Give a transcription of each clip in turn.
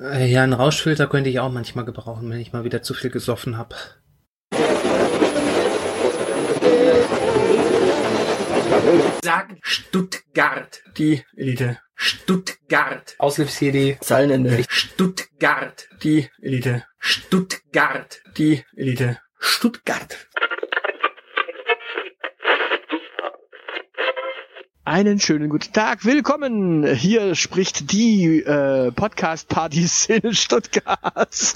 Äh, ja, einen Rauschfilter könnte ich auch manchmal gebrauchen, wenn ich mal wieder zu viel gesoffen habe. Sag Stuttgart. Die Elite. Stuttgart. Aushilfs-CD. Zeilenende. Stuttgart. Die Elite. Stuttgart. Die Elite. Stuttgart. Einen schönen guten Tag, willkommen. Hier spricht die äh, Podcast-Party-Szene Stuttgart.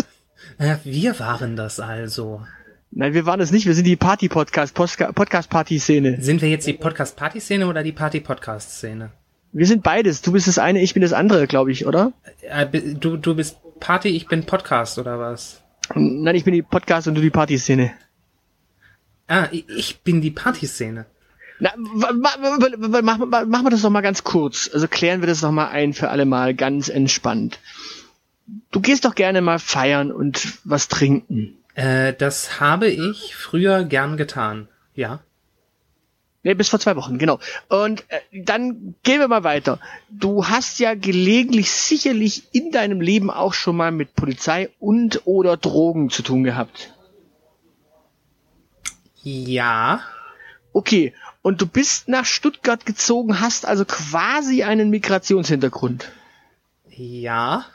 Äh, wir waren das also. Nein, wir waren es nicht, wir sind die Party-Podcast, Podcast-Party-Szene. Sind wir jetzt die Podcast-Party-Szene oder die Party-Podcast-Szene? Wir sind beides. Du bist das eine, ich bin das andere, glaube ich, oder? Äh, du, du bist Party, ich bin Podcast, oder was? Nein, ich bin die Podcast und du die Party-Szene. Ah, ich bin die Party-Szene. Na, machen wir das doch mal ganz kurz. Also klären wir das doch mal ein für alle Mal ganz entspannt. Du gehst doch gerne mal feiern und was trinken. Äh, das habe ich früher gern getan. Ja. Nee, bis vor zwei Wochen, genau. Und äh, dann gehen wir mal weiter. Du hast ja gelegentlich sicherlich in deinem Leben auch schon mal mit Polizei und oder Drogen zu tun gehabt. Ja. Okay, und du bist nach Stuttgart gezogen, hast also quasi einen Migrationshintergrund. Ja.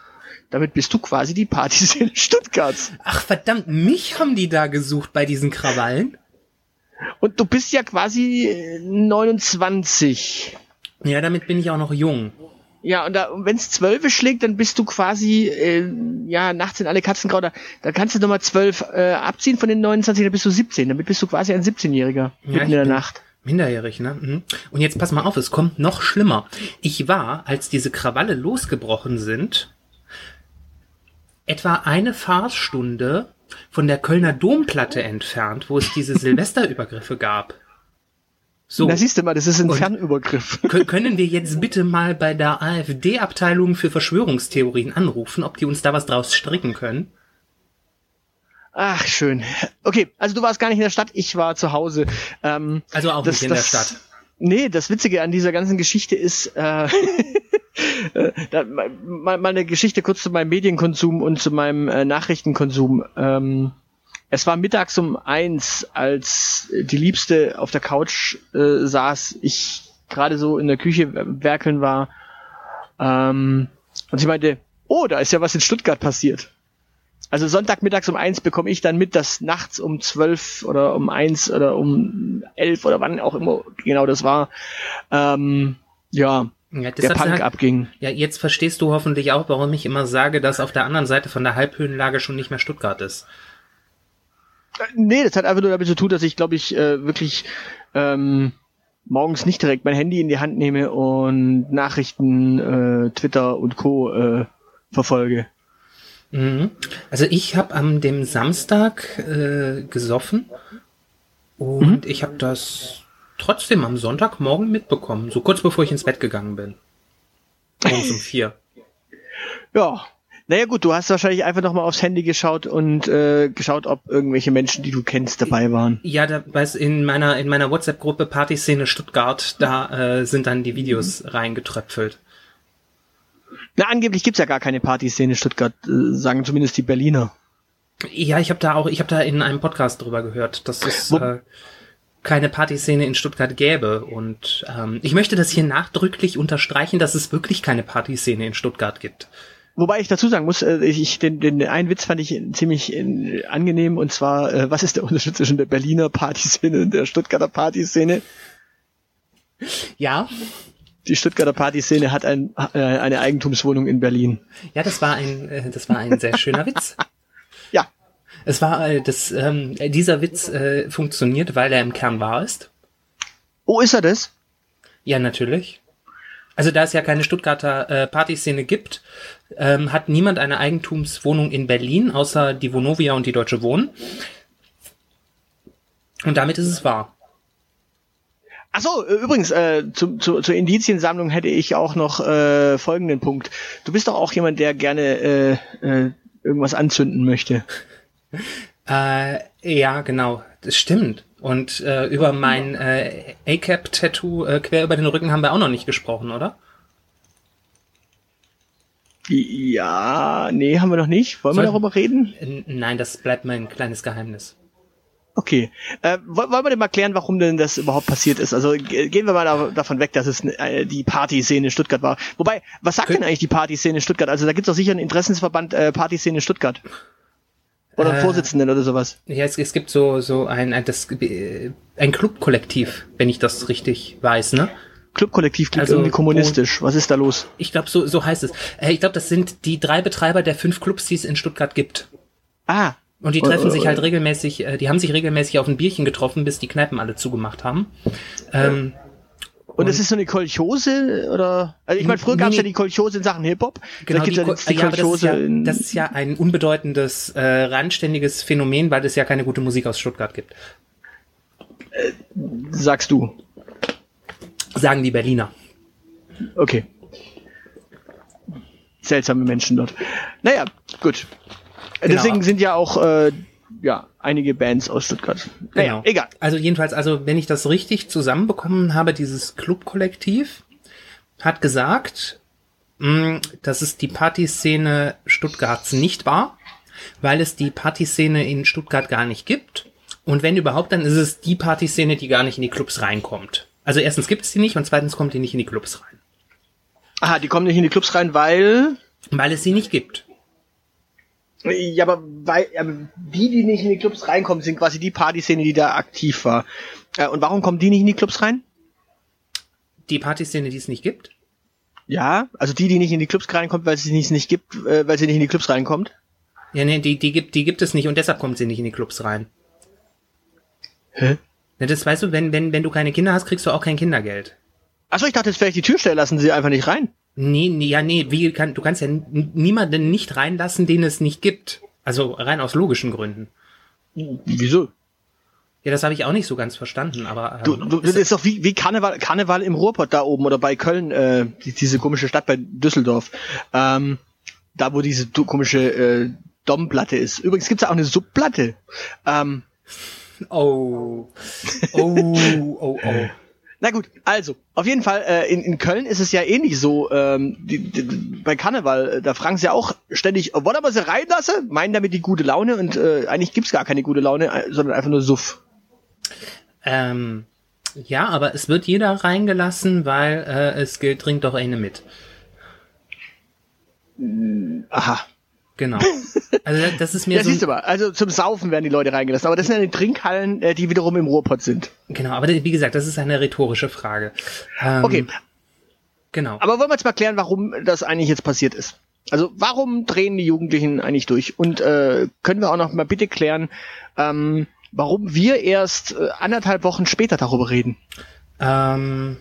Damit bist du quasi die Partyszene Stuttgarts. Ach verdammt, mich haben die da gesucht bei diesen Krawallen. Und du bist ja quasi 29. Ja, damit bin ich auch noch jung. Ja, und da, wenn es zwölf schlägt, dann bist du quasi, äh, ja, nachts sind alle Katzen grau, da, kannst du nochmal zwölf äh, abziehen von den 29, dann bist du 17. Damit bist du quasi ein 17-Jähriger Ja, mitten in der bin- Nacht. Minderjährig, ne? Mhm. Und jetzt pass mal auf, es kommt noch schlimmer. Ich war, als diese Krawalle losgebrochen sind, etwa eine Fahrstunde von der Kölner Domplatte entfernt, wo es diese Silvesterübergriffe gab. So, Da siehst du mal, das ist ein Und- Fernübergriff. kö- können wir jetzt bitte mal bei der AfD-Abteilung für Verschwörungstheorien anrufen, ob die uns da was draus stricken können? Ach, schön. Okay, also du warst gar nicht in der Stadt, ich war zu Hause. Ähm, Also auch das, nicht in das, der Stadt. Nee, das Witzige an dieser ganzen Geschichte ist, äh, äh, da, mal, mal eine Geschichte kurz zu meinem Medienkonsum und zu meinem äh, Nachrichtenkonsum. Ähm, es war mittags um eins, als die Liebste auf der Couch äh, saß, ich gerade so in der Küche werkeln war. Ähm, und sie meinte, oh, da ist ja was in Stuttgart passiert. Also Sonntagmittags um eins bekomme ich dann mit, dass nachts um zwölf oder um eins oder um elf oder wann auch immer genau das war, ähm, ja, Ja, der Punk halt- abging. Ja, jetzt verstehst du hoffentlich auch, warum ich immer sage, dass auf der anderen Seite von der Halbhöhenlage schon nicht mehr Stuttgart ist. Äh, Nee, das hat einfach nur damit zu tun, dass ich, glaube ich, äh, wirklich ähm, morgens nicht direkt mein Handy in die Hand nehme und Nachrichten, äh, Twitter und Co. Äh, verfolge. Mhm. Also ich habe am dem Samstag äh, gesoffen und ich habe das trotzdem am Sonntagmorgen mitbekommen, so kurz bevor ich ins Bett gegangen bin. Morgens um vier. Ja. Naja gut, du hast wahrscheinlich einfach nochmal aufs Handy geschaut und äh, geschaut, ob irgendwelche Menschen, die du kennst, dabei waren. Ja, da weiß in meiner in meiner WhatsApp-Gruppe Partyszene Stuttgart, da äh, sind dann die Videos reingetröpfelt. Na, angeblich gibt's ja gar keine Partyszene in Stuttgart, äh, sagen zumindest die Berliner. Ja, ich habe da auch, ich habe da in einem Podcast drüber gehört, dass es äh, keine Partyszene in Stuttgart gäbe. Und ähm, ich möchte das hier nachdrücklich unterstreichen, dass es wirklich keine Partyszene in Stuttgart gibt. Wobei ich dazu sagen muss, äh, ich, den, den einen Witz fand ich ziemlich äh, angenehm und zwar, äh, was ist der Unterschied zwischen der Berliner Partyszene und der Stuttgarter Partyszene? Ja, Die Stuttgarter Partyszene hat ein, äh, eine Eigentumswohnung in Berlin. ja, das war ein, äh, das war ein sehr schöner Witz. Ja, Es war, äh, das, ähm, dieser Witz äh, funktioniert, weil er im Kern wahr ist. oh, ist er das? Ja, natürlich. Also da es ja keine Stuttgarter äh, Partyszene gibt, ähm, hat niemand eine Eigentumswohnung in Berlin, außer die Vonovia und die Deutsche Wohnen. Und damit ist es wahr. Ach so, äh, übrigens, äh, zu, zu, zur Indiziensammlung hätte ich auch noch äh, folgenden Punkt. Du bist doch auch jemand, der gerne äh, äh, irgendwas anzünden möchte. Äh, ja, genau, das stimmt. Und äh, über mein äh, A-Cap-Tattoo äh, quer über den Rücken haben wir auch noch nicht gesprochen, oder? Ja, nee, haben wir noch nicht. Wollen wir Soll- darüber reden? Nein, das bleibt mein kleines Geheimnis. Okay. Äh, woll- wollen wir denn mal klären, warum denn das überhaupt passiert ist? Also ge- gehen wir mal da, davon weg, dass es äh, die Partyszene in Stuttgart war. Wobei, was sagt Kön- denn eigentlich die Partyszene in Stuttgart? Also da gibt's doch sicher einen Interessensverband äh, Partyszene Stuttgart. Oder einen Äh, Vorsitzenden oder sowas. Ja, es, es gibt so, so ein, ein, das, äh, ein Clubkollektiv, wenn ich das richtig weiß, ne? Clubkollektiv klingt Also, irgendwie kommunistisch. Was ist da los? Ich glaube, so, so heißt es. Äh, ich glaube, das sind die drei Betreiber der fünf Clubs, die es in Stuttgart gibt. Ah, Und die treffen äh, sich halt äh. regelmäßig, äh, die haben sich regelmäßig auf ein Bierchen getroffen, bis die Kneipen alle zugemacht haben. Ähm, und es ist so eine Kolchose oder? Also ich meine, früher gab's Nee, ja die Kolchose in Sachen Hip Hop. genau, die, ja Ko- die ja, das, ist ja, das ist ja ein unbedeutendes, äh, randständiges Phänomen, weil es ja keine gute Musik aus Stuttgart gibt. sagst du. Sagen die Berliner. Okay. Seltsame Menschen dort. Naja, gut. Genau. Deswegen sind ja auch äh, ja einige Bands aus Stuttgart. Naja, Genau. egal. Also jedenfalls, also wenn ich das richtig zusammenbekommen habe, dieses Clubkollektiv hat gesagt, mh, dass es die Partyszene Stuttgarts nicht war, weil es die Partyszene in Stuttgart gar nicht gibt. Und wenn überhaupt, dann ist es die Partyszene, die gar nicht in die Clubs reinkommt. Also erstens gibt es die nicht und zweitens kommt die nicht in die Clubs rein. Aha, die kommen nicht in die Clubs rein, weil Weil es sie nicht gibt. Ja, aber weil aber die, die nicht in die Clubs reinkommen, sind quasi die Partyszene, die da aktiv war. Äh, und warum kommen die nicht in die Clubs rein? Die Partyszene, die es nicht gibt. Ja, also die, die nicht in die Clubs reinkommt, weil sie nicht, nicht gibt, äh, weil sie nicht in die Clubs reinkommt. Ja, nee, die, die gibt, die gibt es nicht und deshalb kommt sie nicht in die Clubs rein. Hä? Ja, das weißt du, wenn, wenn, wenn du keine Kinder hast, kriegst du auch kein Kindergeld. Achso, ich dachte jetzt vielleicht die Türsteher lassen sie einfach nicht rein. Nee, nee, ja, nee, wie kann, du kannst ja niemanden nicht reinlassen, den es nicht gibt. Also rein aus logischen Gründen. Wieso? Ja, das habe ich auch nicht so ganz verstanden, aber ähm, Du, du, das ist doch wie, wie Karneval, Karneval im Ruhrpott da oben oder bei Köln, äh, die, diese komische Stadt bei Düsseldorf. Ähm, da wo diese komische äh, Domplatte ist. Übrigens gibt's da auch eine Subplatte. Ähm, oh, oh, oh, oh. na gut, also, auf jeden Fall, äh, in, in Köln ist es ja ähnlich so, ähm, die, die, bei Karneval, äh, da fragen sie ja auch ständig, wollen wir sie reinlassen? Meinen damit die gute Laune und äh, eigentlich gibt's gar keine gute Laune, äh, sondern einfach nur Suff. Ähm, ja, aber es wird jeder reingelassen, weil äh, es gilt, trinkt doch eine mit. Aha. Genau. Also das ist mir Ja, so. siehst du mal, also zum Saufen werden die Leute reingelassen, aber das sind ja die Trinkhallen, äh, die wiederum im Ruhrpott sind. Genau, aber wie gesagt, das ist eine rhetorische Frage. Ähm, Okay, Genau. aber wollen wir jetzt mal klären, warum das eigentlich jetzt passiert ist. Also warum drehen die Jugendlichen eigentlich durch? Und äh, können wir auch noch mal bitte klären, ähm, warum wir erst äh, anderthalb Wochen später darüber reden? Ähm,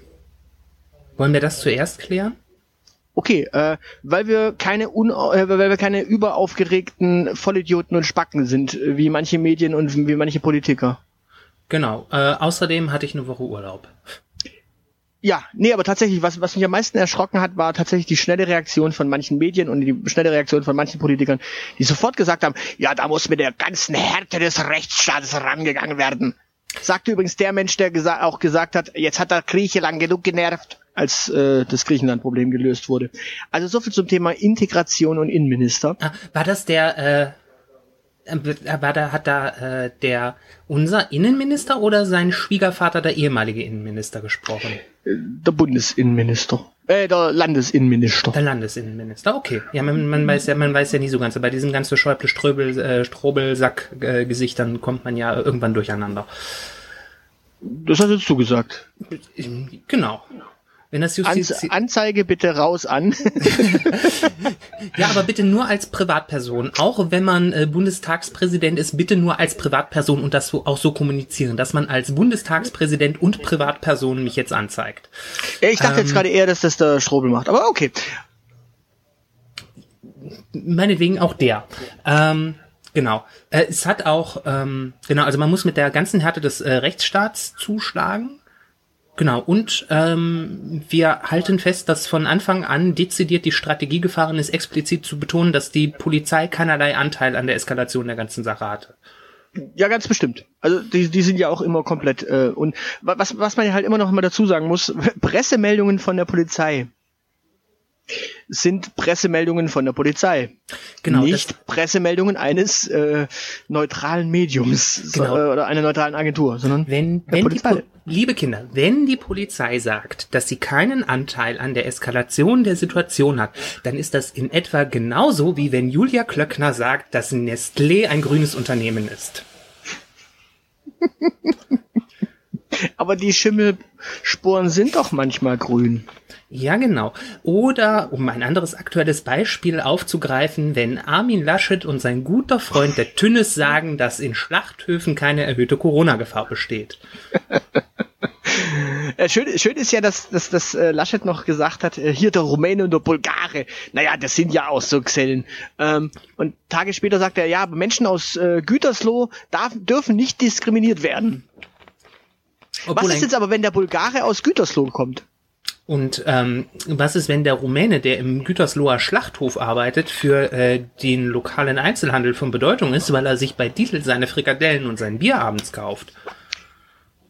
wollen wir das zuerst klären? Okay, äh, weil wir keine un äh, weil wir keine überaufgeregten Vollidioten und Spacken sind, äh, wie manche Medien und wie manche Politiker. Genau. Äh, außerdem hatte ich eine Woche Urlaub. Ja, nee, aber tatsächlich, was, was mich am meisten erschrocken hat, war tatsächlich die schnelle Reaktion von manchen Medien und die schnelle Reaktion von manchen Politikern, die sofort gesagt haben, ja, da muss mit der ganzen Härte des Rechtsstaates rangegangen werden. Sagte übrigens der Mensch, der gesa auch gesagt hat, jetzt hat er Griechenland genug genervt, als äh, das Griechenland-Problem gelöst wurde. Also so viel zum Thema Integration und Innenminister. Ah, war das der, äh, äh, war da, hat da äh, der unser Innenminister oder sein Schwiegervater, der ehemalige Innenminister, gesprochen? Der Bundesinnenminister. Äh, der Landesinnenminister. Der Landesinnenminister, okay. Ja, man, man weiß ja, man weiß ja nie so ganz. Bei diesen ganzen Schäuble, Ströbel, äh, Strobelsack-Gesichtern kommt man ja irgendwann durcheinander. Das hast jetzt du gesagt. Genau. Wenn das Justiz, Anze Anzeige bitte raus an. ja, aber bitte nur als Privatperson. Auch wenn man äh, Bundestagspräsident ist, bitte nur als Privatperson und das so, auch so kommunizieren, dass man als Bundestagspräsident und Privatperson mich jetzt anzeigt. ich dachte jetzt gerade eher, dass das der Strobel macht, aber okay. meinetwegen auch der. Ähm, genau. Äh, es hat auch, ähm, genau, also man muss mit der ganzen Härte des äh, Rechtsstaats zuschlagen. Genau, und ähm, wir halten fest, dass von Anfang an dezidiert die Strategie gefahren ist, explizit zu betonen, dass die Polizei keinerlei Anteil an der Eskalation der ganzen Sache hatte. Ja, ganz bestimmt. Also die, die sind ja auch immer komplett äh, und wa- was was man ja halt immer noch mal dazu sagen muss, Pressemeldungen von der Polizei sind Pressemeldungen von der Polizei. Genau, Nicht Pressemeldungen eines äh, neutralen Mediums Genau. so, äh, oder einer neutralen Agentur, sondern Wenn, wenn die. Po- liebe Kinder, wenn die Polizei sagt, dass sie keinen Anteil an der Eskalation der Situation hat, dann ist das in etwa genauso wie wenn Julia Klöckner sagt, dass Nestlé ein grünes Unternehmen ist. Aber die Schimmelsporen sind doch manchmal grün. Ja, genau. Oder, um ein anderes aktuelles Beispiel aufzugreifen, wenn Armin Laschet und sein guter Freund der Tünnes sagen, dass in Schlachthöfen keine erhöhte Corona-Gefahr besteht. Äh, schön, schön ist ja, dass, dass, dass äh, Laschet noch gesagt hat, äh, hier der Rumäne und der Bulgare, naja, das sind ja auch so Xellen. Ähm, und Tage später sagt er, ja, aber Menschen aus äh, Gütersloh darf, dürfen nicht diskriminiert werden. Was Obwohl ist ein- jetzt aber, wenn der Bulgare aus Gütersloh kommt? Und ähm, was ist, wenn der Rumäne, der im Gütersloher Schlachthof arbeitet, für äh, den lokalen Einzelhandel von Bedeutung ist, weil er sich bei Diesel seine Frikadellen und sein Bier abends kauft?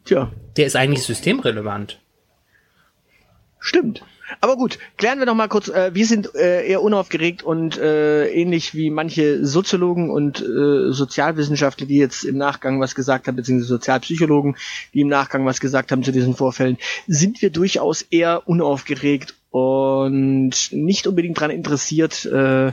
Tja, Der ist eigentlich systemrelevant. stimmt. Aber gut, klären wir noch mal kurz. Äh, wir sind äh, eher unaufgeregt und äh, ähnlich wie manche Soziologen und äh, Sozialwissenschaftler, die jetzt im Nachgang was gesagt haben, beziehungsweise Sozialpsychologen, die im Nachgang was gesagt haben zu diesen Vorfällen, sind wir durchaus eher unaufgeregt und nicht unbedingt daran interessiert, äh,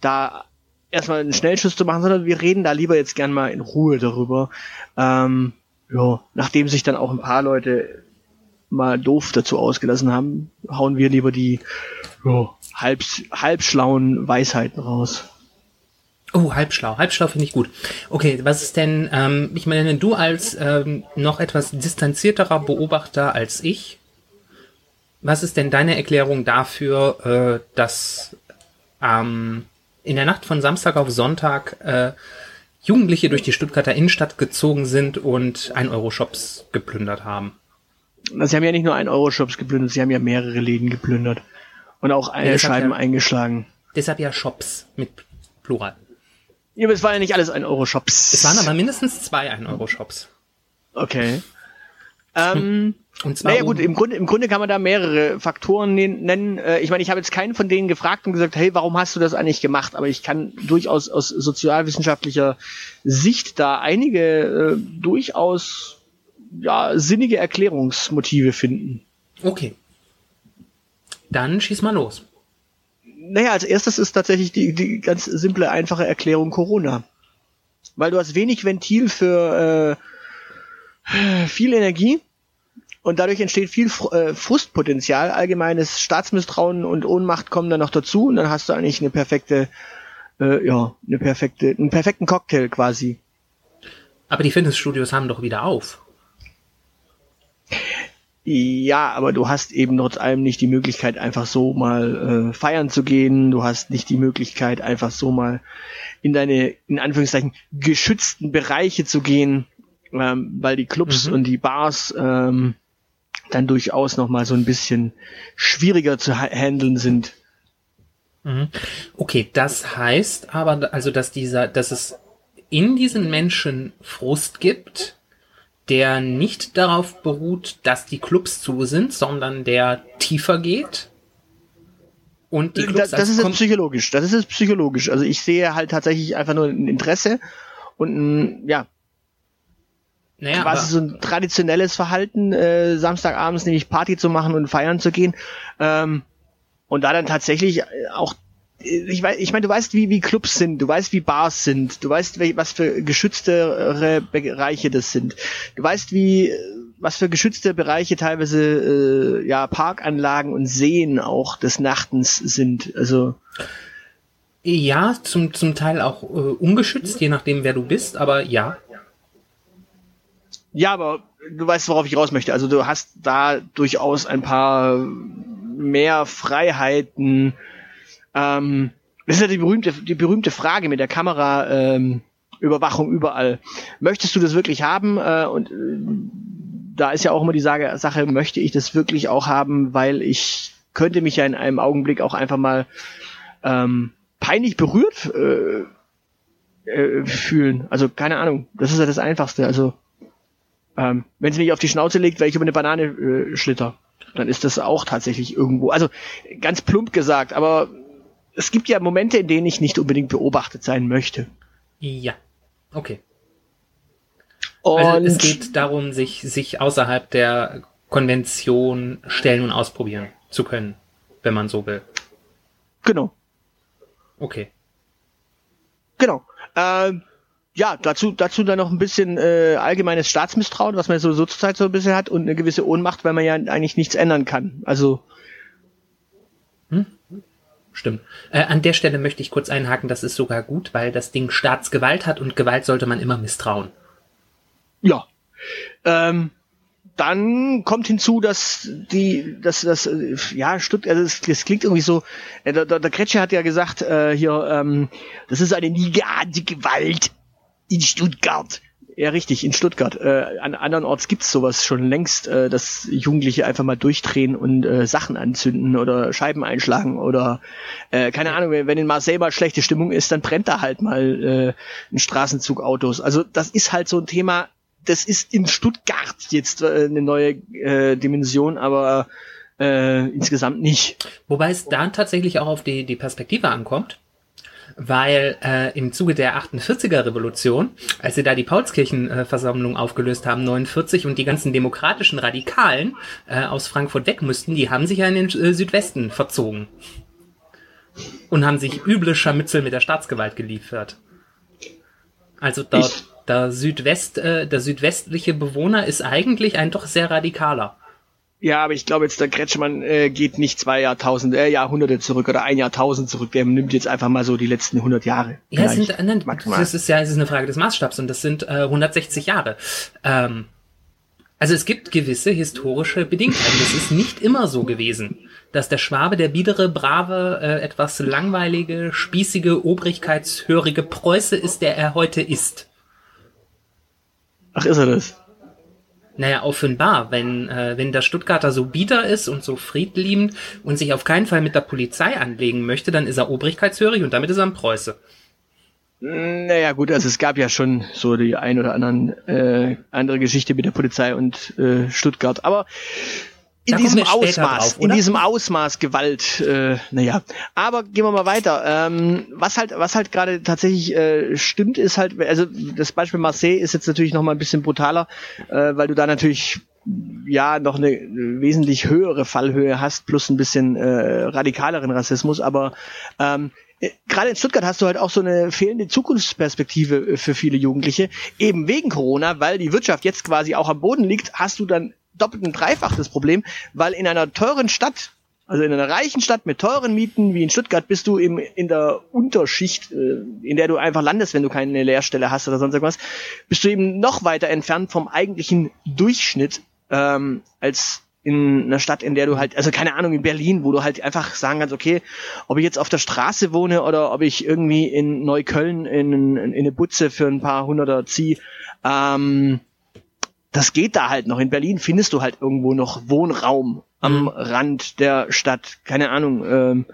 da erstmal einen Schnellschuss zu machen, sondern wir reden da lieber jetzt gern mal in Ruhe darüber. Ähm, ja, nachdem sich dann auch ein paar Leute mal doof dazu ausgelassen haben, hauen wir lieber die ja, halb, halbschlauen Weisheiten raus. Oh, halbschlau. Halbschlau finde ich gut. Okay, was ist denn, ähm, ich meine, du als ähm, noch etwas distanzierterer Beobachter als ich, was ist denn deine Erklärung dafür, äh, dass ähm, in der Nacht von Samstag auf Sonntag äh, Jugendliche durch die Stuttgarter Innenstadt gezogen sind und 1-Euro-Shops geplündert haben? Sie haben ja nicht nur einen Euro-Shops geplündert, sie haben ja mehrere Läden geplündert. Und auch eine hat Scheiben ja- eingeschlagen. Deshalb ja Shops mit Plural. Ja, aber es waren ja nicht alles ein Euro-Shops. Es waren aber mindestens zwei 1-Euro-Shops. Okay. Ähm, Und zwar naja gut, im Grunde, im Grunde kann man da mehrere Faktoren nen- nennen. Äh, Ich meine, ich habe jetzt keinen von denen gefragt und gesagt, hey, warum hast du das eigentlich gemacht? Aber ich kann durchaus aus sozialwissenschaftlicher Sicht da einige äh, durchaus ja, sinnige Erklärungsmotive finden. Okay. Dann schieß mal los. Naja, als erstes ist tatsächlich die, die ganz simple, einfache Erklärung Corona. Weil du hast wenig Ventil für äh, viel Energie und dadurch entsteht viel äh, Frustpotenzial. Allgemeines Staatsmisstrauen und Ohnmacht kommen dann noch dazu und dann hast du eigentlich eine perfekte, äh, ja, eine perfekte, einen perfekten Cocktail quasi. Aber die Fitnessstudios haben doch wieder auf. Ja, aber du hast eben trotz allem nicht die Möglichkeit, einfach so mal äh, feiern zu gehen. Du hast nicht die Möglichkeit, einfach so mal in deine, in Anführungszeichen, geschützten Bereiche zu gehen, ähm, weil die Clubs Mhm. und die Bars ähm, dann durchaus noch mal so ein bisschen schwieriger zu ha- handeln sind. Okay, das heißt aber, also, dass dieser, dass es in diesen Menschen Frust gibt, der nicht darauf beruht, dass die Clubs zu sind, sondern der tiefer geht. Und die Das, Clubs das als ist jetzt psychologisch. Das ist jetzt psychologisch. Also ich sehe halt tatsächlich einfach nur ein Interesse und ein, ja, naja, quasi so ein traditionelles Verhalten, äh, Samstagabends nämlich Party zu machen und feiern zu gehen. Ähm, und da dann tatsächlich auch, ich weiß, ich meine, du weißt, wie, wie Clubs sind, du weißt, wie Bars sind, du weißt, was für geschütztere Bereiche das sind. Du weißt, wie, was für geschützte Bereiche teilweise, äh, ja, Parkanlagen und Seen auch des Nachtens sind. Also, ja, zum, zum Teil auch äh, ungeschützt, je nachdem, wer du bist, aber ja. Ja, aber du weißt, worauf ich raus möchte. Also du hast da durchaus ein paar mehr Freiheiten. Ähm, das ist ja die berühmte, die berühmte Frage mit der Kamera. Ähm, Überwachung überall. Möchtest du das wirklich haben? Äh, und äh, da ist ja auch immer die Sache, möchte ich das wirklich auch haben, weil ich könnte mich ja in einem Augenblick auch einfach mal ähm, peinlich berührt äh, äh, fühlen. Also keine Ahnung. Das ist ja das Einfachste. Also ähm, wenn sie mich auf die Schnauze legt, weil ich über eine Banane äh, schlitter. dann ist das auch tatsächlich irgendwo, also ganz plump gesagt, aber es gibt ja Momente, in denen ich nicht unbedingt beobachtet sein möchte. Ja. Okay. Und Also es geht darum, sich, sich außerhalb der Konvention stellen und ausprobieren zu können, wenn man so will. genau, Okay. genau. Ähm, ja, dazu, dazu dann noch ein bisschen äh, allgemeines Staatsmisstrauen, was man so, so zurzeit so ein bisschen hat und eine gewisse Ohnmacht, weil man ja eigentlich nichts ändern kann. Also, Stimmt. Äh, an der Stelle möchte ich kurz einhaken, das ist sogar gut, weil das Ding Staatsgewalt hat und Gewalt sollte man immer misstrauen. ja. Ähm, dann kommt hinzu, dass die, dass das, äh, ja, Stuttgart, also es, es klingt irgendwie so, äh, der, der, Kretsche hat ja gesagt, äh, hier, ähm, das ist eine nie geahnte Gewalt in Stuttgart. Ja, richtig, in Stuttgart. Äh, an andernorts gibt's sowas schon längst, äh, dass Jugendliche einfach mal durchdrehen und äh, Sachen anzünden oder Scheiben einschlagen oder äh, keine Ahnung, wenn, in Marseille mal schlechte Stimmung ist, dann brennt da halt mal äh, ein Straßenzug Autos. Also das ist halt so ein Thema, das ist in Stuttgart jetzt äh, eine neue äh, Dimension, aber äh, insgesamt nicht. Wobei es da tatsächlich auch auf die, die Perspektive ankommt, weil äh, im Zuge der 48er Revolution, als sie da die Paulskirchenversammlung aufgelöst haben, 49 und die ganzen demokratischen Radikalen äh, aus Frankfurt weg mussten, die haben sich ja in den äh, Südwesten verzogen und haben sich üble Scharmützel mit der Staatsgewalt geliefert. Also dort, der Südwest, äh, der südwestliche Bewohner ist eigentlich ein doch sehr radikaler. Ja, aber ich glaube jetzt, der Kretschmann äh, geht nicht zwei Jahrtausende, äh, Jahrhunderte zurück oder ein Jahrtausend zurück. Der nimmt jetzt einfach mal so die letzten 100 Jahre. Ja, es sind, nein, maximal. das ist ja, es ist eine Frage des Maßstabs und das sind äh, 160 Jahre. Ähm, also es gibt gewisse historische Bedingtheiten. Das ist nicht immer so gewesen, dass der Schwabe, der biedere, brave, äh, etwas langweilige, spießige, obrigkeitshörige Preuße ist, der er heute ist. Ach, ist er das? Naja, offenbar, wenn, äh, wenn der Stuttgarter so bieder ist und so friedliebend und sich auf keinen Fall mit der Polizei anlegen möchte, dann ist er obrigkeitshörig und damit ist er ein Preuße. Naja, gut, also es gab ja schon so die ein oder anderen äh, andere Geschichte mit der Polizei und äh, Stuttgart. Aber in diesem Ausmaß, drauf, in diesem Ausmaß Gewalt, äh, naja. Aber gehen wir mal weiter. Ähm, was halt, was halt gerade tatsächlich äh, stimmt, ist halt, also das Beispiel Marseille ist jetzt natürlich noch mal ein bisschen brutaler, äh, weil du da natürlich ja noch eine wesentlich höhere Fallhöhe hast, plus ein bisschen äh, radikaleren Rassismus, aber ähm, äh, gerade in Stuttgart hast du halt auch so eine fehlende Zukunftsperspektive für viele Jugendliche, eben wegen Corona, weil die Wirtschaft jetzt quasi auch am Boden liegt, hast du dann doppelt und dreifach das Problem, weil in einer teuren Stadt, also in einer reichen Stadt mit teuren Mieten wie in Stuttgart, bist du im, in der Unterschicht, äh, in der du einfach landest, wenn du keine Lehrstelle hast oder sonst irgendwas, bist du eben noch weiter entfernt vom eigentlichen Durchschnitt ähm, als in einer Stadt, in der du halt, also keine Ahnung, in Berlin, wo du halt einfach sagen kannst, okay, ob ich jetzt auf der Straße wohne oder ob ich irgendwie in Neukölln in, in eine Butze für ein paar Hunderter ziehe, ähm, das geht da halt noch. In Berlin findest du halt irgendwo noch Wohnraum am Mhm. Rand der Stadt. Keine Ahnung. Ähm,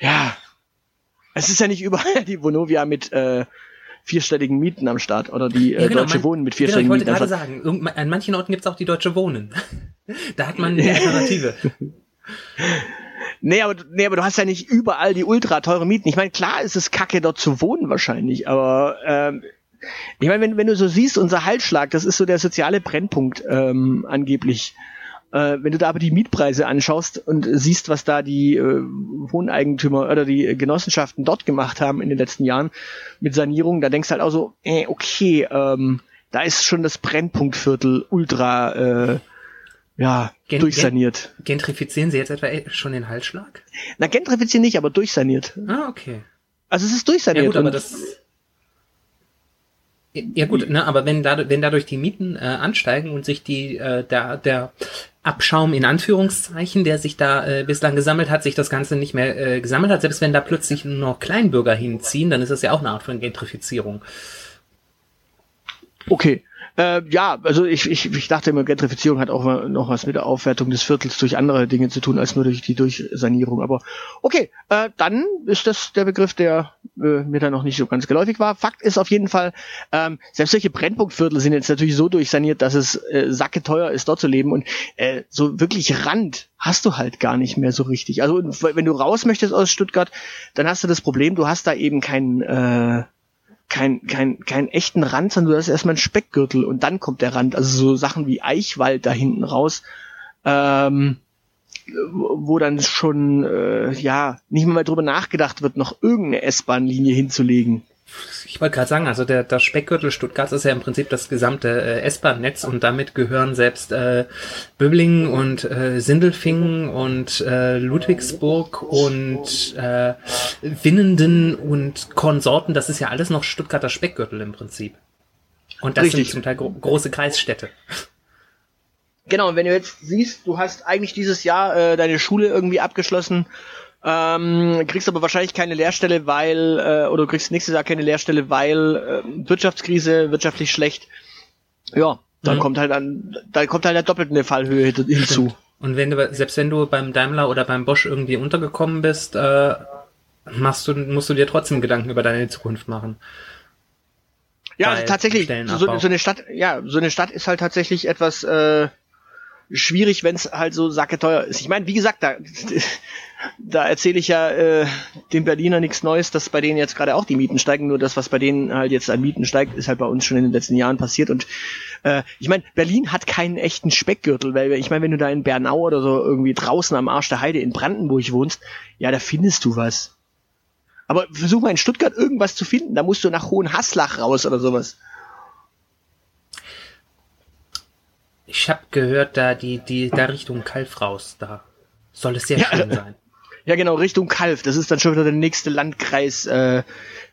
ja, es ist ja nicht überall die Vonovia mit äh, vierstelligen Mieten am Start oder die äh, Ja, genau, Deutsche man- Wohnen mit Genau, ich vierstelligen wollte Mieten am gerade Start. sagen, an manchen Orten gibt es auch die Deutsche Wohnen. da hat man eine Alternative. Nee aber, nee, aber du hast ja nicht überall die ultra teure Mieten. Ich meine, klar ist es kacke, dort zu wohnen wahrscheinlich, aber ähm, ich meine, wenn, wenn du so siehst, unser Halsschlag, das ist so der soziale Brennpunkt ähm, angeblich. Äh, wenn du da aber die Mietpreise anschaust und siehst, was da die äh, Wohneigentümer oder die Genossenschaften dort gemacht haben in den letzten Jahren mit Sanierung, da denkst du halt auch so, äh, okay, ähm, da ist schon das Brennpunktviertel ultra äh, ja, Gen- durchsaniert. Gentrifizieren Sie jetzt etwa schon den Halsschlag? Na, gentrifizieren nicht, aber durchsaniert. Ah, okay. Also es ist Ja durchsaniert. gut, aber das. Ja gut, ne, aber wenn, dadurch, wenn dadurch die Mieten äh, ansteigen und sich die äh, der, der Abschaum in Anführungszeichen, der sich da äh, bislang gesammelt hat, sich das Ganze nicht mehr äh, gesammelt hat, selbst wenn da plötzlich nur noch Kleinbürger hinziehen, dann ist das ja auch eine Art von Gentrifizierung. Okay. Äh, ja, also ich, ich, ich dachte immer, Gentrifizierung hat auch noch was mit der Aufwertung des Viertels durch andere Dinge zu tun, als nur durch die Durchsanierung. Aber okay, äh, dann ist das der Begriff, der äh, mir da noch nicht so ganz geläufig war. Fakt ist auf jeden Fall, ähm, selbst solche Brennpunktviertel sind jetzt natürlich so durchsaniert, dass es äh, sacke teuer ist, dort zu leben. Und äh, so wirklich Rand hast du halt gar nicht mehr so richtig. Also wenn du raus möchtest aus Stuttgart, dann hast du das Problem, du hast da eben keinen äh, kein, kein, kein echten Rand, sondern du hast erstmal einen Speckgürtel und dann kommt der Rand. Also so Sachen wie Eichwald da hinten raus, ähm, wo dann schon äh, ja nicht mehr mal drüber nachgedacht wird, noch irgendeine S-Bahn-Linie hinzulegen. Ich wollte gerade sagen, also der, das Speckgürtel Stuttgart ist ja im Prinzip das gesamte äh, S-Bahn-Netz und damit gehören selbst äh, Böblingen und äh, Sindelfingen und äh, Ludwigsburg und äh, Winnenden und Konsorten, das ist ja alles noch Stuttgarter Speckgürtel im Prinzip. Und das Richtig. sind zum Teil gro große Kreisstädte. Genau, und wenn du jetzt siehst, du hast eigentlich dieses Jahr äh, deine Schule irgendwie abgeschlossen, ähm, kriegst aber wahrscheinlich keine Lehrstelle, weil, äh, oder du kriegst nächstes Jahr keine Lehrstelle, weil äh, Wirtschaftskrise, wirtschaftlich schlecht. Ja, dann Mhm. kommt halt an, da kommt halt der doppelte Fallhöhe hin- hinzu. Und wenn du, selbst wenn du beim Daimler oder beim Bosch irgendwie untergekommen bist, äh, machst du, musst du dir trotzdem Gedanken über deine Zukunft machen. Ja, also tatsächlich, so, so eine Stadt, ja, so eine Stadt ist halt tatsächlich etwas äh, schwierig, wenn es halt so sacke teuer ist. Ich meine, wie gesagt, da, da erzähle ich ja äh, den Berliner nichts Neues, dass bei denen jetzt gerade auch die Mieten steigen. Nur das, was bei denen halt jetzt an Mieten steigt, ist halt bei uns schon in den letzten Jahren passiert. Und äh, ich meine, Berlin hat keinen echten Speckgürtel, weil ich meine, wenn du da in Bernau oder so irgendwie draußen am Arsch der Heide in Brandenburg wohnst, ja, da findest du was. Aber versuch mal in Stuttgart irgendwas zu finden, da musst du nach Hohenhaslach raus oder sowas. Ich habe gehört, da die, die, da Richtung Kalf raus, da soll es sehr Ja, schön sein. Ja, genau, Richtung Kalf. Das ist dann schon wieder der nächste Landkreis äh,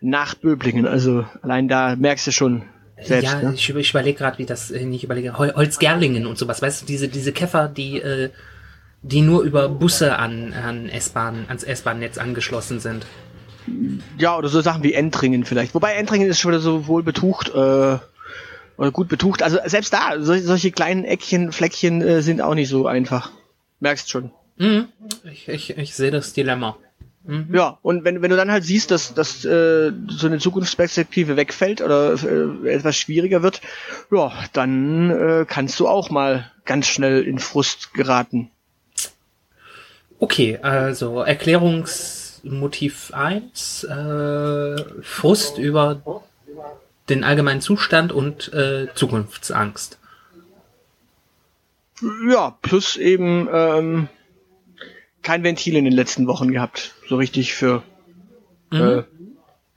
nach Böblingen. Also allein da merkst du schon selbst. ja, ne? ich, ich überlege gerade, wie das, äh, nicht überlege, Hol Holzgerlingen und sowas, weißt du, diese, diese Käfer, die, äh, die nur über Busse an, an S-Bahn, ans S-Bahn-Netz angeschlossen sind. ja, oder so Sachen wie Entringen vielleicht. Wobei Entringen ist schon wieder so wohl betucht, äh, oder gut betucht. Also selbst da, sol solche kleinen Eckchen, Fleckchen äh, sind auch nicht so einfach. Merkst schon. Mhm. Ich, ich, ich sehe das Dilemma. Mhm. Ja, und wenn, wenn du dann halt siehst, dass, dass äh, so eine Zukunftsperspektive wegfällt oder äh, etwas schwieriger wird, ja, dann äh, kannst du auch mal ganz schnell in Frust geraten. Okay, also Erklärungsmotiv 1, äh, Frust über den allgemeinen Zustand und äh, Zukunftsangst. Ja, plus eben ähm, kein Ventil in den letzten Wochen gehabt, so richtig für äh,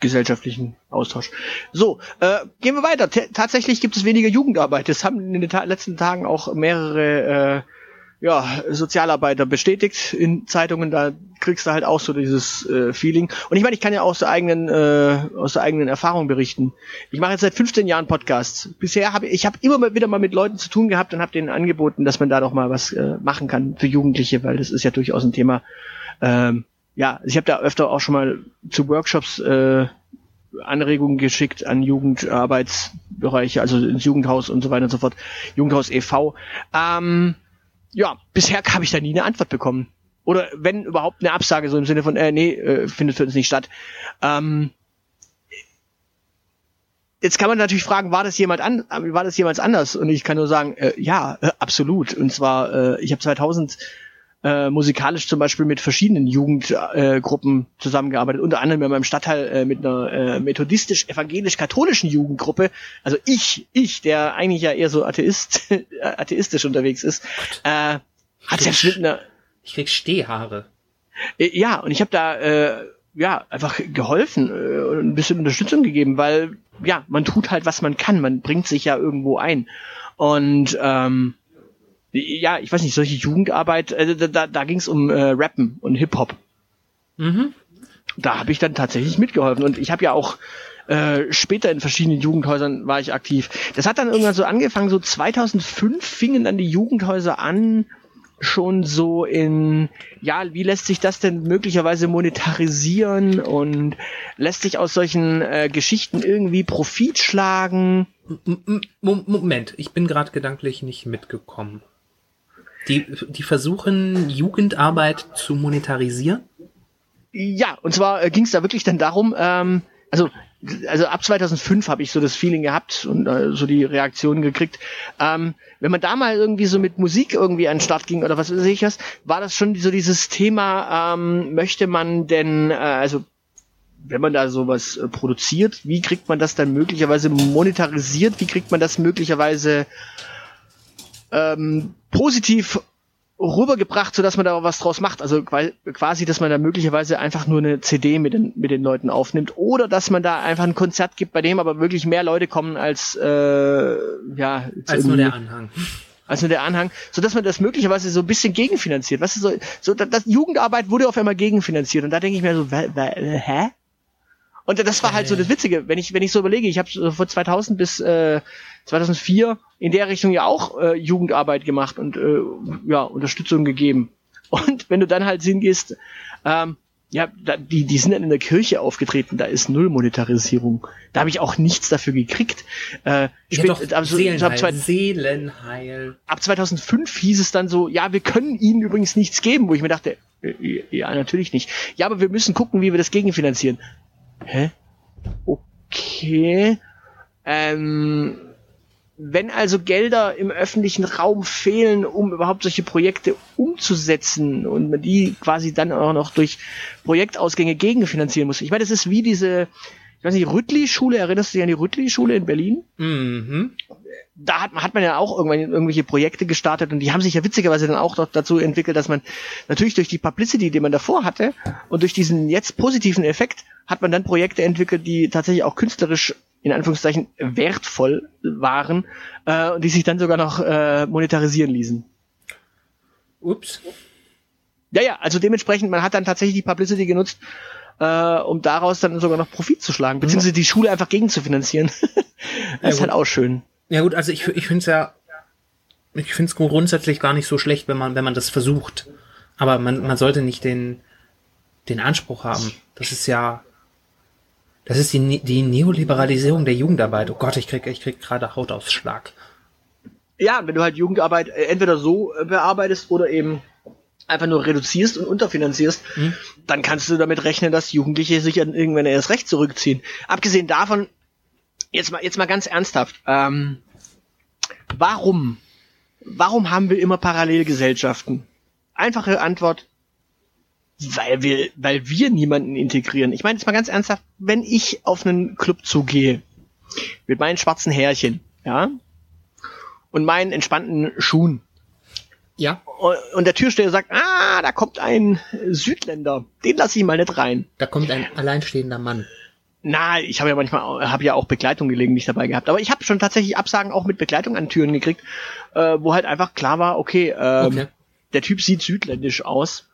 gesellschaftlichen Austausch. So, äh, gehen wir weiter. T tatsächlich gibt es weniger Jugendarbeit. Das haben in den ta letzten Tagen auch mehrere äh, ja, Sozialarbeiter bestätigt in Zeitungen. Da kriegst du halt auch so dieses äh, Feeling. Und ich meine, ich kann ja aus der eigenen äh, aus der eigenen Erfahrung berichten. Ich mache jetzt seit 15 Jahren Podcasts. Bisher habe ich, ich habe immer mal wieder mal mit Leuten zu tun gehabt und habe denen angeboten, dass man da doch mal was äh, machen kann für Jugendliche, weil das ist ja durchaus ein Thema. Ähm, ja, ich habe da öfter auch schon mal zu Workshops äh, Anregungen geschickt an Jugendarbeitsbereiche, also ins Jugendhaus und so weiter und so fort. Jugendhaus e.V. Ähm, ja, bisher habe ich da nie eine Antwort bekommen. Oder wenn überhaupt eine Absage, so im Sinne von, äh, nee, äh, findet für uns nicht statt. Ähm, jetzt kann man natürlich fragen, war das jemand an, war das jemals anders? Und ich kann nur sagen, äh, ja, äh, absolut. Und zwar, äh, ich habe 2000 äh, musikalisch zum Beispiel mit verschiedenen Jugendgruppen äh, zusammengearbeitet, unter anderem in meinem Stadtteil äh, mit einer äh, methodistisch-evangelisch-katholischen Jugendgruppe. Also ich, ich, der eigentlich ja eher so Atheist, atheistisch unterwegs ist, äh, hat selbst mit einer Ich krieg Stehhaare. äh, Ja, und ich habe da äh, ja einfach geholfen äh, und ein bisschen Unterstützung gegeben, weil ja, man tut halt, was man kann, man bringt sich ja irgendwo ein. Und ähm, ja, ich weiß nicht, solche Jugendarbeit, äh, da, da, da ging es um äh, Rappen und Hip-Hop. Mhm. Da habe ich dann tatsächlich mitgeholfen. Und ich habe ja auch äh, später in verschiedenen Jugendhäusern war ich aktiv. Das hat dann irgendwann so angefangen, so 2005 fingen dann die Jugendhäuser an, schon so in, ja, wie lässt sich das denn möglicherweise monetarisieren und lässt sich aus solchen äh, Geschichten irgendwie Profit schlagen? M Moment, ich bin gerade gedanklich nicht mitgekommen. Die, die versuchen, Jugendarbeit zu monetarisieren? Ja, und zwar äh, ging es da wirklich dann darum, ähm, also also ab 2005 habe ich so das Feeling gehabt und äh, so die Reaktionen gekriegt. Ähm, wenn man da mal irgendwie so mit Musik irgendwie an den Start ging oder was weiß ich was, war das schon so dieses Thema, ähm, möchte man denn, äh, also wenn man da sowas äh, produziert, wie kriegt man das dann möglicherweise monetarisiert, wie kriegt man das möglicherweise ähm, positiv rübergebracht, so dass man da was draus macht. Also quasi, dass man da möglicherweise einfach nur eine CD mit den, mit den Leuten aufnimmt oder dass man da einfach ein Konzert gibt, bei dem aber wirklich mehr Leute kommen als äh, ja als nur der Anhang. Als nur der Anhang, so dass man das möglicherweise so ein bisschen gegenfinanziert. Was ist so, so das Jugendarbeit wurde auf einmal gegenfinanziert und da denke ich mir so, hä? Und das war halt so das Witzige, wenn ich wenn ich so überlege, ich habe so von 2000 bis äh, 2004 in der Richtung ja auch äh, Jugendarbeit gemacht und äh, ja Unterstützung gegeben. Und wenn du dann halt hingehst, ähm, ja, da, die, die sind dann in der Kirche aufgetreten, da ist null Monetarisierung. Da habe ich auch nichts dafür gekriegt. Äh, ja, doch, also, Seelenheil, ab, zwei, Seelenheil. Ab 2005 hieß es dann so, ja, wir können ihnen übrigens nichts geben, wo ich mir dachte, äh, ja, natürlich nicht. Ja, aber wir müssen gucken, wie wir das gegenfinanzieren. Hä? Okay. Ähm, wenn also Gelder im öffentlichen Raum fehlen, um überhaupt solche Projekte umzusetzen und man die quasi dann auch noch durch Projektausgänge gegenfinanzieren muss. Ich meine, das ist wie diese, ich weiß nicht, Rüttli-Schule, erinnerst du dich an die Rüttli-Schule in Berlin? Mhm. Da hat, hat man ja auch irgendwann irgendwelche Projekte gestartet und die haben sich ja witzigerweise dann auch dazu entwickelt, dass man natürlich durch die Publicity, die man davor hatte und durch diesen jetzt positiven Effekt hat man dann Projekte entwickelt, die tatsächlich auch künstlerisch in Anführungszeichen wertvoll waren äh, und die sich dann sogar noch äh, monetarisieren ließen. Ups. Ja, ja, also dementsprechend, man hat dann tatsächlich die Publicity genutzt, äh, um daraus dann sogar noch Profit zu schlagen, beziehungsweise die Schule einfach gegen zu finanzieren. das ja, ist halt auch schön. Ja gut, also ich, ich finde es ja, ich finde es grundsätzlich gar nicht so schlecht, wenn man, wenn man das versucht. Aber man, man sollte nicht den, den Anspruch haben. Das ist ja, das ist die, die Neoliberalisierung der Jugendarbeit. Oh Gott, ich krieg, ich krieg gerade Hautausschlag. Ja, wenn du halt Jugendarbeit äh, entweder so äh, bearbeitest oder eben einfach nur reduzierst und unterfinanzierst, mhm. dann kannst du damit rechnen, dass Jugendliche sich an irgendwann erst recht zurückziehen. Abgesehen davon, jetzt mal, jetzt mal ganz ernsthaft, ähm, warum, warum haben wir immer Parallelgesellschaften? Einfache Antwort, weil wir, weil wir niemanden integrieren. Ich meine jetzt mal ganz ernsthaft, wenn ich auf einen Club zugehe, mit meinen schwarzen Härchen, ja, und meinen entspannten Schuhen. Ja. Und der Türsteher sagt, ah, da kommt ein Südländer, den lasse ich mal nicht rein. Da kommt ein alleinstehender Mann. Na, ich habe ja manchmal, habe ja auch Begleitung gelegentlich dabei gehabt. Aber ich habe schon tatsächlich Absagen auch mit Begleitung an Türen gekriegt, äh, wo halt einfach klar war, okay, ähm, okay. der Typ sieht südländisch aus.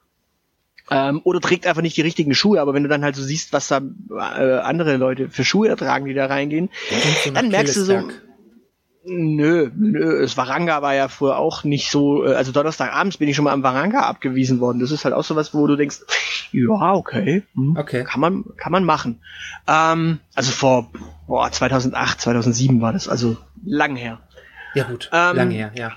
Ähm, oder trägt einfach nicht die richtigen Schuhe, aber wenn du dann halt so siehst, was da äh, andere Leute für Schuhe tragen, die da reingehen, dann merkst du so, nö, nö, das Varanga war ja vorher auch nicht so, äh, also Donnerstagabends bin ich schon mal am Varanga abgewiesen worden. Das ist halt auch sowas, wo du denkst, ja, okay, hm, okay. kann man, kann man machen. Ähm, also vor, boah, 2008, 2007 war das, also lang her. Ja gut, ähm, lang her, ja.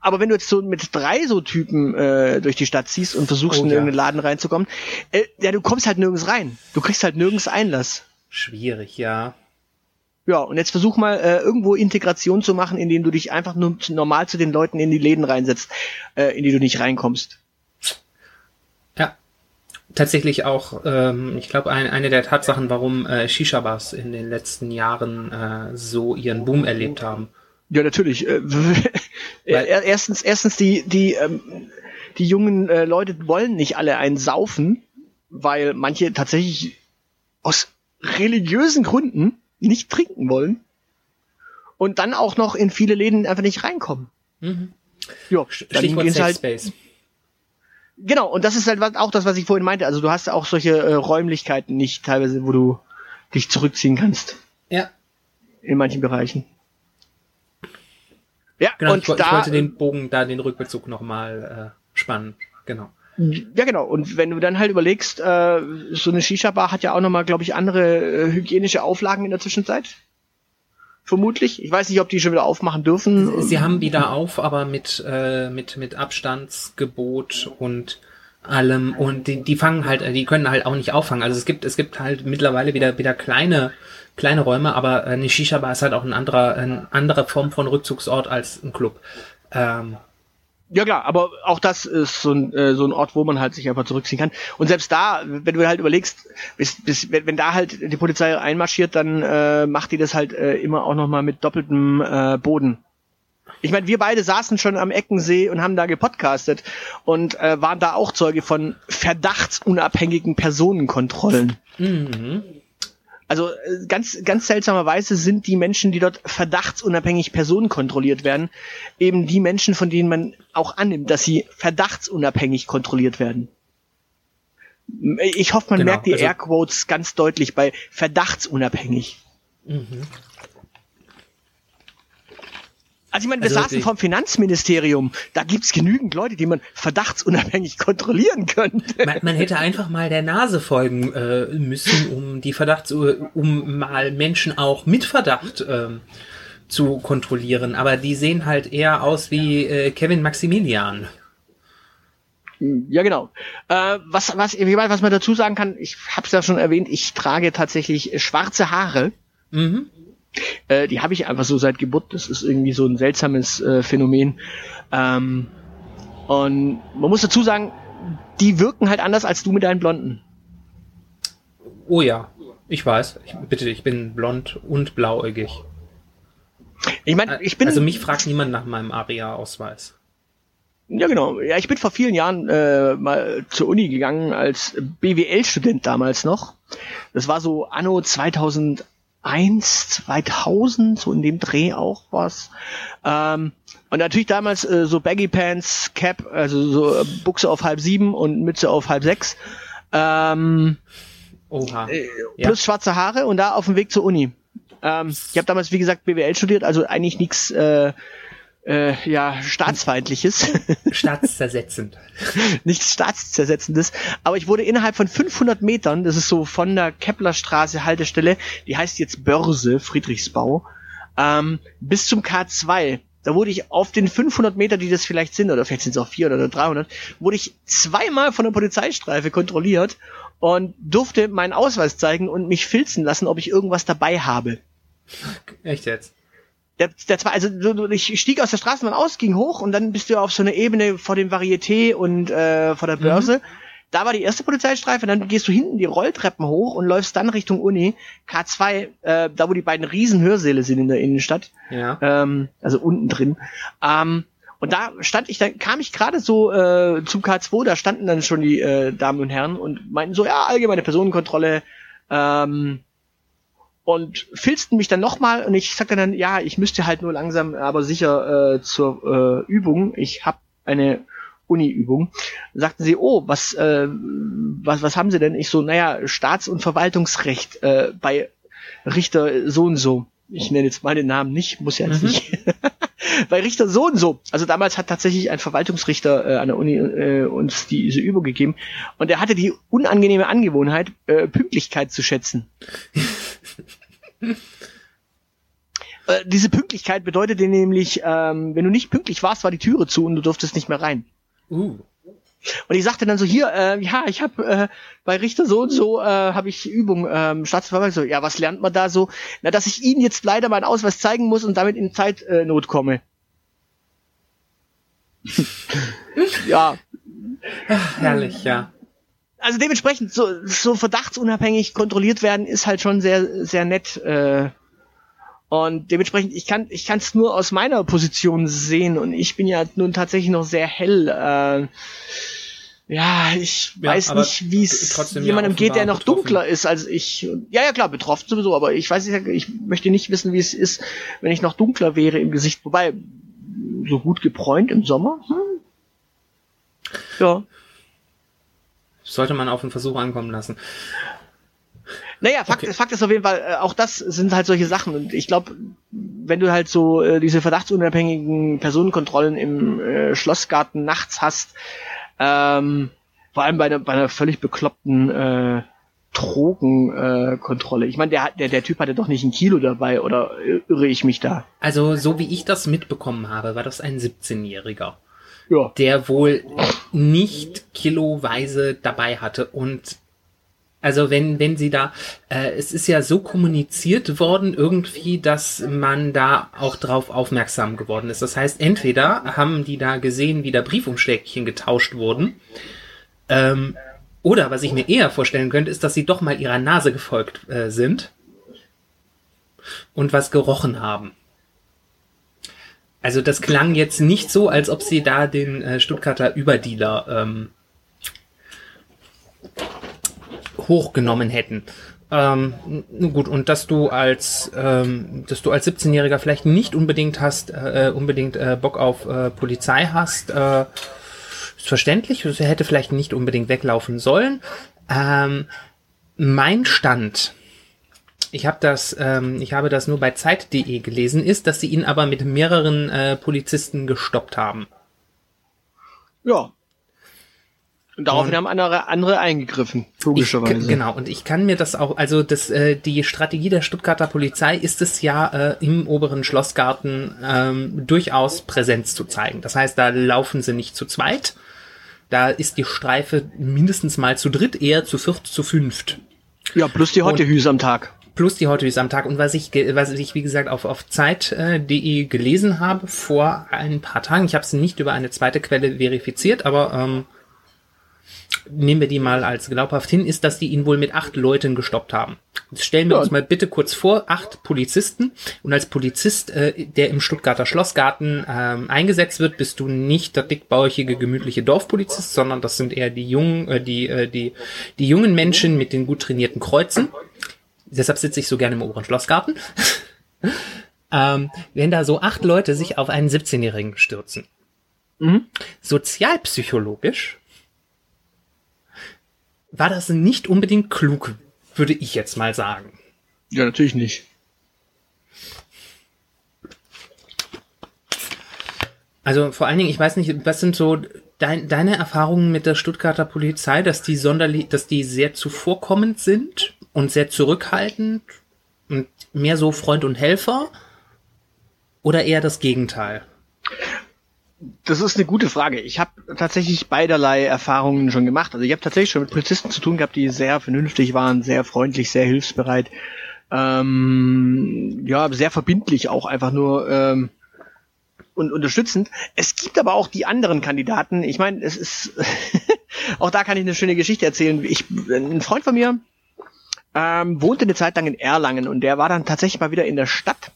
Aber wenn du jetzt so mit drei so Typen äh, durch die Stadt ziehst und versuchst, oh, in irgendeinen Laden reinzukommen, äh, ja, du kommst halt nirgends rein. Du kriegst halt nirgends Einlass. Schwierig, ja. Ja, und jetzt versuch mal äh, irgendwo Integration zu machen, indem du dich einfach nur normal zu den Leuten in die Läden reinsetzt, äh, in die du nicht reinkommst. Ja, tatsächlich auch, ähm, ich glaube, ein, eine der Tatsachen, warum äh, Shisha-Bars in den letzten Jahren äh, so ihren Boom erlebt haben. Ja, natürlich. Äh, erstens, erstens die die ähm, die jungen äh, Leute wollen nicht alle einen saufen, weil manche tatsächlich aus religiösen Gründen nicht trinken wollen und dann auch noch in viele Läden einfach nicht reinkommen. Mhm. Ja, Stichwort Safe halt, Space. Genau, und das ist halt auch das, was ich vorhin meinte. Also du hast auch solche äh, Räumlichkeiten nicht teilweise, wo du dich zurückziehen kannst. Ja. In manchen Bereichen. Ja, genau, und ich, da, ich wollte den Bogen, da den Rückbezug nochmal äh, spannend, genau. Ja, genau. Und wenn du dann halt überlegst, äh, so eine Shisha-Bar hat ja auch nochmal, glaube ich, andere äh, hygienische Auflagen in der Zwischenzeit. Vermutlich. Ich weiß nicht, ob die schon wieder aufmachen dürfen. Sie haben wieder auf, aber mit, äh, mit, mit Abstandsgebot und allem und die, die fangen halt, die können halt auch nicht auffangen. Also es gibt, es gibt halt mittlerweile wieder, wieder kleine, kleine Räume, aber eine Shisha-Bar ist halt auch ein anderer, eine andere Form von Rückzugsort als ein Club. Ähm, Ja klar, aber auch das ist so ein, äh, so ein Ort, wo man halt sich einfach zurückziehen kann. Und selbst da, wenn du halt überlegst, bis, bis, wenn, wenn da halt die Polizei einmarschiert, dann äh, macht die das halt äh, immer auch nochmal mit doppeltem äh, Boden. Ich meine, wir beide saßen schon am Eckensee und haben da gepodcastet und äh, waren da auch Zeuge von verdachtsunabhängigen Personenkontrollen. mhm. Also äh, ganz, ganz seltsamerweise sind die Menschen, die dort verdachtsunabhängig Personen kontrolliert werden, eben die Menschen, von denen man auch annimmt, dass sie verdachtsunabhängig kontrolliert werden. Ich hoffe, man Genau, merkt die also- Airquotes ganz deutlich bei verdachtsunabhängig. Mhm. Also ich meine, wir Also saßen vom Finanzministerium, da gibt's genügend Leute, die man verdachtsunabhängig kontrollieren könnte. Man, man hätte einfach mal der Nase folgen äh, müssen, um die Verdachts, um mal Menschen auch mit Verdacht ähm, zu kontrollieren. Aber die sehen halt eher aus wie äh, Kevin Maximilian. Ja, genau. Äh, was, was, was man dazu sagen kann, ich habe es ja schon erwähnt, ich trage tatsächlich schwarze Haare. Mhm. Äh, die habe ich einfach so seit Geburt. Das ist irgendwie so ein seltsames äh, Phänomen. Ähm, und man muss dazu sagen, die wirken halt anders als du mit deinen Blonden. Oh ja, ich weiß. Ich, bitte, ich bin blond und blauäugig. Ich meine, ich bin also mich fragt niemand nach meinem ARIA-Ausweis. Ja, genau. Ja, ich bin vor vielen Jahren äh, mal zur Uni gegangen als BWL-Student damals noch. Das war so anno 2001, 2000, so in dem Dreh auch was. Ähm, und natürlich damals äh, so Baggy Pants, Cap, also so äh, Buchse auf halb sieben und Mütze auf halb sechs. Ähm, Oha. äh, Ja. plus schwarze Haare und da auf dem Weg zur Uni. Ähm, ich habe damals, wie gesagt, BWL studiert, also eigentlich nichts äh, äh, ja, staatsfeindliches. Staatszersetzend. nichts staatszersetzendes, aber ich wurde innerhalb von 500 Metern, das ist so von der Keplerstraße Haltestelle, die heißt jetzt Börse, Friedrichsbau, ähm, bis zum K2. Da wurde ich auf den 500 Meter, die das vielleicht sind, oder vielleicht sind es auch 400 oder 300, wurde ich zweimal von der Polizeistreife kontrolliert und durfte meinen Ausweis zeigen und mich filzen lassen, ob ich irgendwas dabei habe. Echt jetzt? Der, der zwei, also ich stieg aus der Straßenbahn aus, ging hoch und dann bist du auf so einer Ebene vor dem Varieté und äh, vor der Börse. Da war die erste Polizeistreife, dann gehst du hinten die Rolltreppen hoch und läufst dann Richtung Uni, K2, äh, da wo die beiden riesen Hörsäle sind in der Innenstadt, Ja. ähm, also unten drin. Ähm, und da stand ich, da kam ich gerade so äh, zum K2, da standen dann schon die äh, Damen und Herren und meinten so, ja, allgemeine Personenkontrolle, ähm, und filzten mich dann nochmal und ich sagte dann, ja, ich müsste halt nur langsam, aber sicher äh, zur äh, Übung. Ich habe eine Uni-Übung. Sagten sie, oh, was, äh, was, was haben sie denn? Ich so, naja, Staats- und Verwaltungsrecht äh, bei Richter so und so. Ich nenne jetzt mal den Namen nicht, muss ja jetzt Mhm. nicht. bei Richter so und so. Also damals hat tatsächlich ein Verwaltungsrichter äh, an der Uni äh, uns diese Übung gegeben und er hatte die unangenehme Angewohnheit, äh, Pünktlichkeit zu schätzen. Äh, diese Pünktlichkeit bedeutete nämlich, ähm, wenn du nicht pünktlich warst, war die Türe zu und du durftest nicht mehr rein. Uh. Und ich sagte dann so, hier, äh, ja, ich habe äh, bei Richter so und so, äh, habe ich Übung, ähm, Staatsverwaltung. So, ja, was lernt man da so? Na, dass ich Ihnen jetzt leider meinen Ausweis zeigen muss und damit in Zeitnot äh, komme. ja, Herrlich, ja. also dementsprechend so, so verdachtsunabhängig kontrolliert werden ist halt schon sehr sehr nett äh, und dementsprechend ich kann ich kann es nur aus meiner Position sehen und ich bin ja nun tatsächlich noch sehr hell äh, ja ich Ja, weiß nicht wie es trotzdem ja jemandem geht der noch betroffen. dunkler ist als ich ja ja klar betroffen sowieso aber ich weiß nicht ich möchte nicht wissen wie es ist wenn ich noch dunkler wäre im Gesicht wobei so gut gebräunt im Sommer hm? ja Sollte man auf den Versuch ankommen lassen. Naja, Fakt, Okay. Fakt ist auf jeden Fall, äh, auch das sind halt solche Sachen. Und ich glaube, wenn du halt so äh, diese verdachtsunabhängigen Personenkontrollen im äh, Schlossgarten nachts hast, ähm, vor allem bei einer, bei einer völlig bekloppten äh, Drogenkontrolle. Äh, Kontrolle. ich meine, der, der, der Typ hatte doch nicht ein Kilo dabei, oder irre ich mich da? Also, so wie ich das mitbekommen habe, war das ein 17-Jähriger. Ja. Der wohl nicht kiloweise dabei hatte und also wenn, wenn sie da, äh, es ist ja so kommuniziert worden irgendwie, dass man da auch drauf aufmerksam geworden ist. Das heißt, entweder haben die da gesehen, wie da Briefumschlägchen getauscht wurden, ähm, oder was ich mir eher vorstellen könnte, ist, dass sie doch mal ihrer Nase gefolgt äh, sind und was gerochen haben. Also das klang jetzt nicht so, als ob sie da den äh, Stuttgarter Überdealer ähm, hochgenommen hätten. Ähm, gut, und dass du als, ähm, dass du als 17-Jähriger vielleicht nicht unbedingt hast, äh, unbedingt äh, Bock auf äh, Polizei hast, äh, ist verständlich. Er hätte vielleicht nicht unbedingt weglaufen sollen. Ähm, mein Stand, ich habe das, ähm, ich habe das nur bei Zeit.de gelesen, ist, dass sie ihn aber mit mehreren äh, Polizisten gestoppt haben. Ja, und daraufhin haben andere, andere eingegriffen, logischerweise. Ich, genau, und ich kann mir das auch, also das, äh, die Strategie der Stuttgarter Polizei ist es ja, äh, im oberen Schlossgarten ähm, durchaus Präsenz zu zeigen. Das heißt, da laufen sie nicht zu zweit. Da ist die Streife mindestens mal zu dritt, eher zu viert, zu fünft. Ja, plus die Hottehüs am Tag. Plus die Hottehüs am Tag. Und was ich, was ich wie gesagt, auf, auf Zeit.de gelesen habe vor ein paar Tagen, ich habe es nicht über eine zweite Quelle verifiziert, aber ähm, nehmen wir die mal als glaubhaft hin, ist, dass die ihn wohl mit acht Leuten gestoppt haben. Jetzt stellen wir ja. uns mal bitte kurz vor, acht Polizisten und als Polizist, äh, der im Stuttgarter Schlossgarten ähm, eingesetzt wird, bist du nicht der dickbauchige, gemütliche Dorfpolizist, sondern das sind eher die jungen, äh, die, äh, die, die jungen Menschen mit den gut trainierten Kreuzen. Deshalb sitze ich so gerne im oberen Schlossgarten. ähm, wenn da so acht Leute sich auf einen 17-Jährigen stürzen. Mhm. Sozialpsychologisch war das nicht unbedingt klug, würde ich jetzt mal sagen. Ja, natürlich nicht. Also vor allen Dingen, ich weiß nicht, was sind so dein, deine Erfahrungen mit der Stuttgarter Polizei, dass die sonderlich, dass die sehr zuvorkommend sind und sehr zurückhaltend und mehr so Freund und Helfer oder eher das Gegenteil? Das ist eine gute Frage. Ich habe tatsächlich beiderlei Erfahrungen schon gemacht. Also ich habe tatsächlich schon mit Polizisten zu tun gehabt, die sehr vernünftig waren, sehr freundlich, sehr hilfsbereit, ähm, ja, sehr verbindlich auch einfach nur ähm, und unterstützend. Es gibt aber auch die anderen Kandidaten. Ich meine, es ist auch da kann ich eine schöne Geschichte erzählen. Ich, ein Freund von mir ähm, wohnte eine Zeit lang in Erlangen und der war dann tatsächlich mal wieder in der Stadt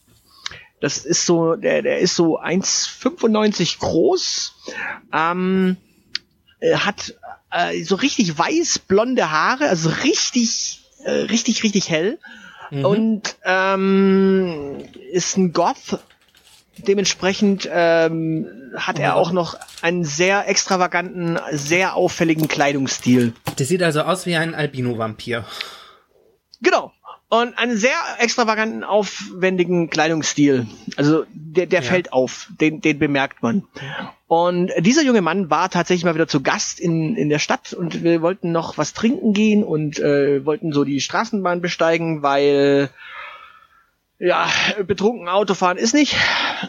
das ist so, der, der ist so 1,95 groß, ähm, hat äh, so richtig weiß-blonde Haare, also richtig, äh, richtig, richtig hell. Mhm. Und ähm, ist ein Goth. Dementsprechend ähm, hat er auch noch einen sehr extravaganten, sehr auffälligen Kleidungsstil. Der sieht also aus wie ein Albino-Vampir. Genau und einen sehr extravaganten, aufwendigen Kleidungsstil. Also der, der ja. fällt auf, den, den bemerkt man. Und dieser junge Mann war tatsächlich mal wieder zu Gast in, in der Stadt und wir wollten noch was trinken gehen und äh, wollten so die Straßenbahn besteigen, weil ja, betrunken Autofahren ist nicht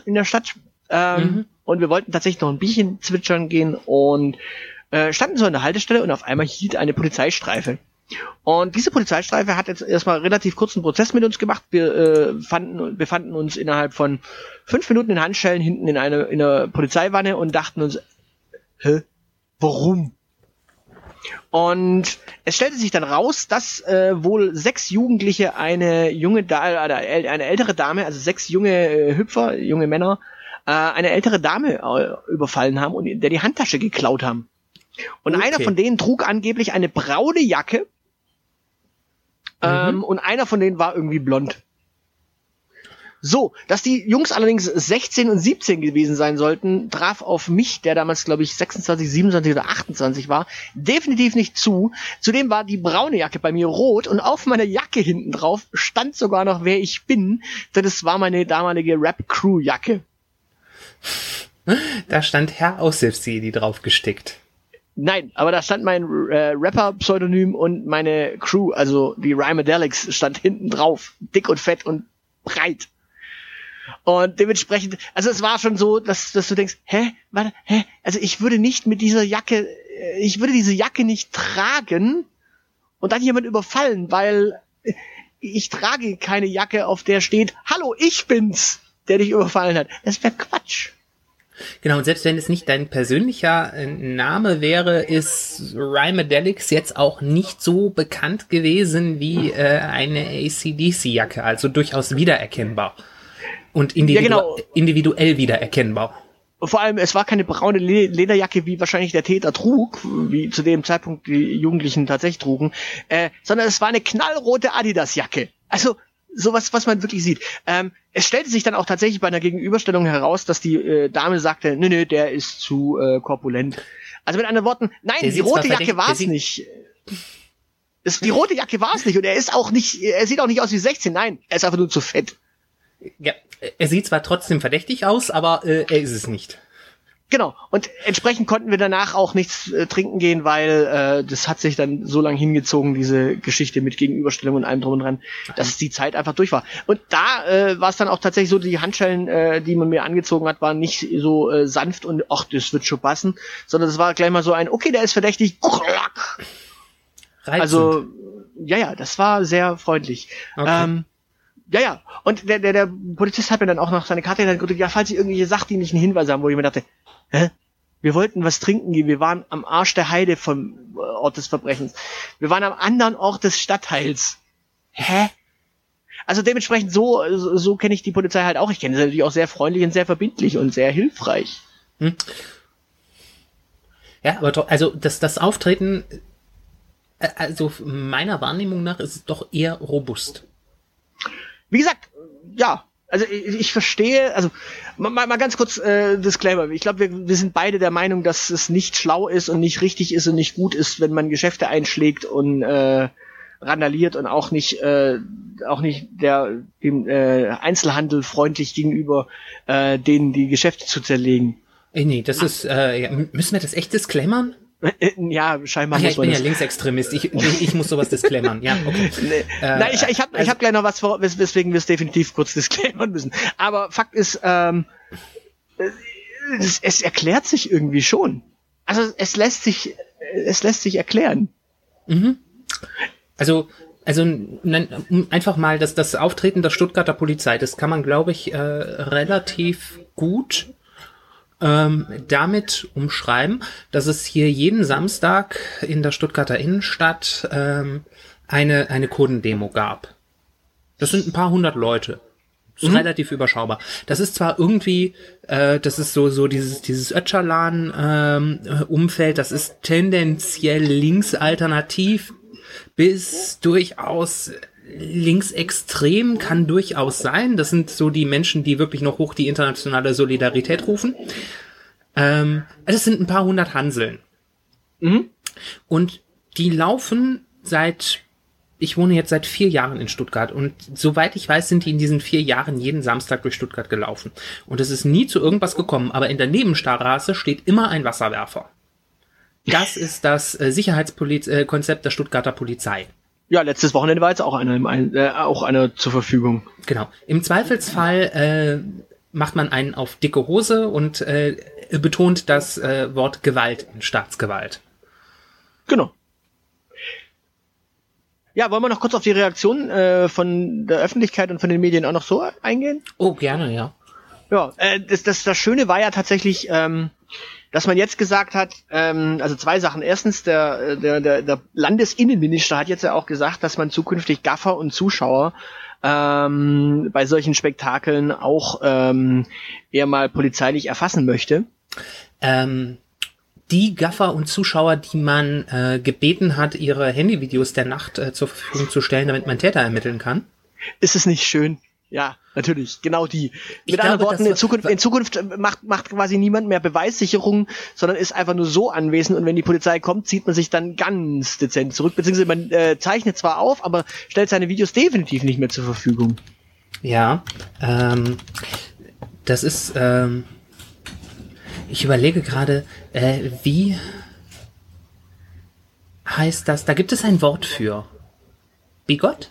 in der Stadt. Ähm, mhm. Und wir wollten tatsächlich noch ein Bierchen zwitschern gehen und äh, standen so an der Haltestelle und auf einmal hielt eine Polizeistreife. Und diese Polizeistreife hat jetzt erstmal relativ kurzen Prozess mit uns gemacht. Wir äh, fanden, befanden uns innerhalb von fünf Minuten in Handschellen hinten in einer, in einer Polizeiwanne und dachten uns, hä, warum? Und es stellte sich dann raus, dass äh, wohl sechs Jugendliche eine junge da äh, eine ältere Dame, also sechs junge äh, Hüpfer, junge Männer, äh, eine ältere Dame äh, überfallen haben und der die Handtasche geklaut haben. Und okay. einer von denen trug angeblich eine braune Jacke ähm, mhm. und einer von denen war irgendwie blond. So, dass die Jungs allerdings 16 und 17 gewesen sein sollten, traf auf mich, der damals, glaube ich, 26, 27 oder 28 war, definitiv nicht zu. Zudem war die braune Jacke bei mir rot und auf meiner Jacke hinten drauf stand sogar noch, wer ich bin, denn es war meine damalige Rap-Crew-Jacke. Da stand Herr Aushilfsjedi drauf gestickt. Nein, aber da stand mein äh, Rapper-Pseudonym und meine Crew, also die Rhymedelics, stand hinten drauf. Dick und fett und breit. Und dementsprechend, also es war schon so, dass, dass du denkst, hä, warte, hä, also ich würde nicht mit dieser Jacke, äh, ich würde diese Jacke nicht tragen und dann jemand überfallen, weil ich trage keine Jacke, auf der steht, hallo, ich bin's, der dich überfallen hat. Das wäre Quatsch. Genau, und selbst wenn es nicht dein persönlicher äh, Name wäre, ist Rhymedelix jetzt auch nicht so bekannt gewesen wie äh, eine ACDC-Jacke, also durchaus wiedererkennbar. Und individu Ja, genau. individuell wiedererkennbar. Vor allem, es war keine braune Le Lederjacke, wie wahrscheinlich der Täter trug, wie zu dem Zeitpunkt die Jugendlichen tatsächlich trugen, äh, sondern es war eine knallrote Adidas-Jacke. Also sowas, was man wirklich sieht. Ähm, es stellte sich dann auch tatsächlich bei einer Gegenüberstellung heraus, dass die äh, Dame sagte, nö, nö, der ist zu äh, korpulent. Also mit anderen Worten, nein, Der die rote Jacke war es nicht. Es, die rote Jacke war es nicht und er ist auch nicht, er sieht auch nicht aus wie 16, nein, er ist einfach nur zu fett. Ja, er sieht zwar trotzdem verdächtig aus, aber äh, er ist es nicht. Genau. Und entsprechend konnten wir danach auch nichts äh, trinken gehen, weil äh, das hat sich dann so lang hingezogen, diese Geschichte mit Gegenüberstellung und allem drum und dran, dass die Zeit einfach durch war. Und da äh, war es dann auch tatsächlich so, die Handschellen, äh, die man mir angezogen hat, waren nicht so äh, sanft und ach, das wird schon passen, sondern es war gleich mal so ein, okay, der ist verdächtig. Reizend. Also, ja, ja, das war sehr freundlich. Okay. Ähm, ja, ja. Und der, der, der Polizist hat mir dann auch noch seine Karte gedrückt, ja, falls Sie irgendwelche sachdienlichen Hinweise haben, wo ich mir dachte, hä? Wir wollten was trinken gehen. Wir waren am Arsch der Heide vom äh, Ort des Verbrechens. Wir waren am anderen Ort des Stadtteils. Hä? Also dementsprechend so, so, so kenne ich die Polizei halt auch. Ich kenne sie natürlich auch sehr freundlich und sehr verbindlich und sehr hilfreich. ja, aber doch, also das, das Auftreten, äh, also meiner Wahrnehmung nach ist es doch eher robust. Wie gesagt, ja, also ich, ich verstehe, also mal, mal ganz kurz äh, Disclaimer. Ich glaube, wir, wir sind beide der Meinung, dass es nicht schlau ist und nicht richtig ist und nicht gut ist, wenn man Geschäfte einschlägt und äh, randaliert und auch nicht äh, auch nicht der dem äh, Einzelhandel freundlich gegenüber äh, denen die Geschäfte zu zerlegen. Nee, das ist, äh, müssen wir das echt disclaimern? Ja, scheinbar Ach ja, ich bin ja. Linksextremist. Ich, ich, ich muss sowas disclaimern. Ja, okay. Nee. Äh, Nein, ich, ich habe ich hab gleich noch was, vor, wes weswegen wir es definitiv kurz disclaimern müssen. Aber Fakt ist, ähm, äh, es, es erklärt sich irgendwie schon. Also es lässt sich, es lässt sich erklären. Also, also nein, um einfach mal das, das Auftreten der Stuttgarter Polizei, das kann man, glaube ich, äh, relativ gut ähm, damit umschreiben, dass es hier jeden Samstag in der Stuttgarter Innenstadt ähm, eine, eine Kurdendemo gab. Das sind ein paar hundert Leute. Das ist relativ überschaubar. Das ist zwar irgendwie, äh, das ist so so dieses dieses Öcalan ähm, äh, Umfeld, das ist tendenziell linksalternativ bis durchaus linksextrem kann durchaus sein. Das sind so die Menschen, die wirklich noch hoch die internationale Solidarität rufen. Ähm, es sind ein paar hundert Hanseln. Und die laufen seit, ich wohne jetzt seit vier Jahren in Stuttgart und soweit ich weiß, sind die in diesen vier Jahren jeden Samstag durch Stuttgart gelaufen. Und es ist nie zu irgendwas gekommen, aber in der Nebenstraße steht immer ein Wasserwerfer. Das ist das äh, Sicherheitskonzept der Stuttgarter Polizei. Ja, letztes Wochenende war jetzt auch einer, im äh, auch einer zur Verfügung. Genau. Im Zweifelsfall äh, macht man einen auf dicke Hose und äh, betont das äh, Wort Gewalt in Staatsgewalt. Genau. Ja, wollen wir noch kurz auf die Reaktion äh, von der Öffentlichkeit und von den Medien auch noch so eingehen? Oh, gerne, ja. Ja, äh, das, das, das Schöne war ja tatsächlich, ähm, dass man jetzt gesagt hat, ähm, also zwei Sachen. Erstens, der, äh, der, der, der Landesinnenminister hat jetzt ja auch gesagt, dass man zukünftig Gaffer und Zuschauer ähm, bei solchen Spektakeln auch ähm, eher mal polizeilich erfassen möchte. Ähm, die Gaffer und Zuschauer, die man äh, gebeten hat, ihre Handyvideos der Nacht äh, zur Verfügung zu stellen, damit man Täter ermitteln kann. Ist es nicht schön? Ja, natürlich, genau die. Mit anderen Worten, in Zukunft, in Zukunft äh, macht, macht quasi niemand mehr Beweissicherung, sondern ist einfach nur so anwesend und wenn die Polizei kommt, zieht man sich dann ganz dezent zurück, beziehungsweise man äh, zeichnet zwar auf, aber stellt seine Videos definitiv nicht mehr zur Verfügung. Ja, ähm, das ist, ähm, ich überlege gerade, äh, wie heißt das? Da gibt es ein Wort für. Bigott?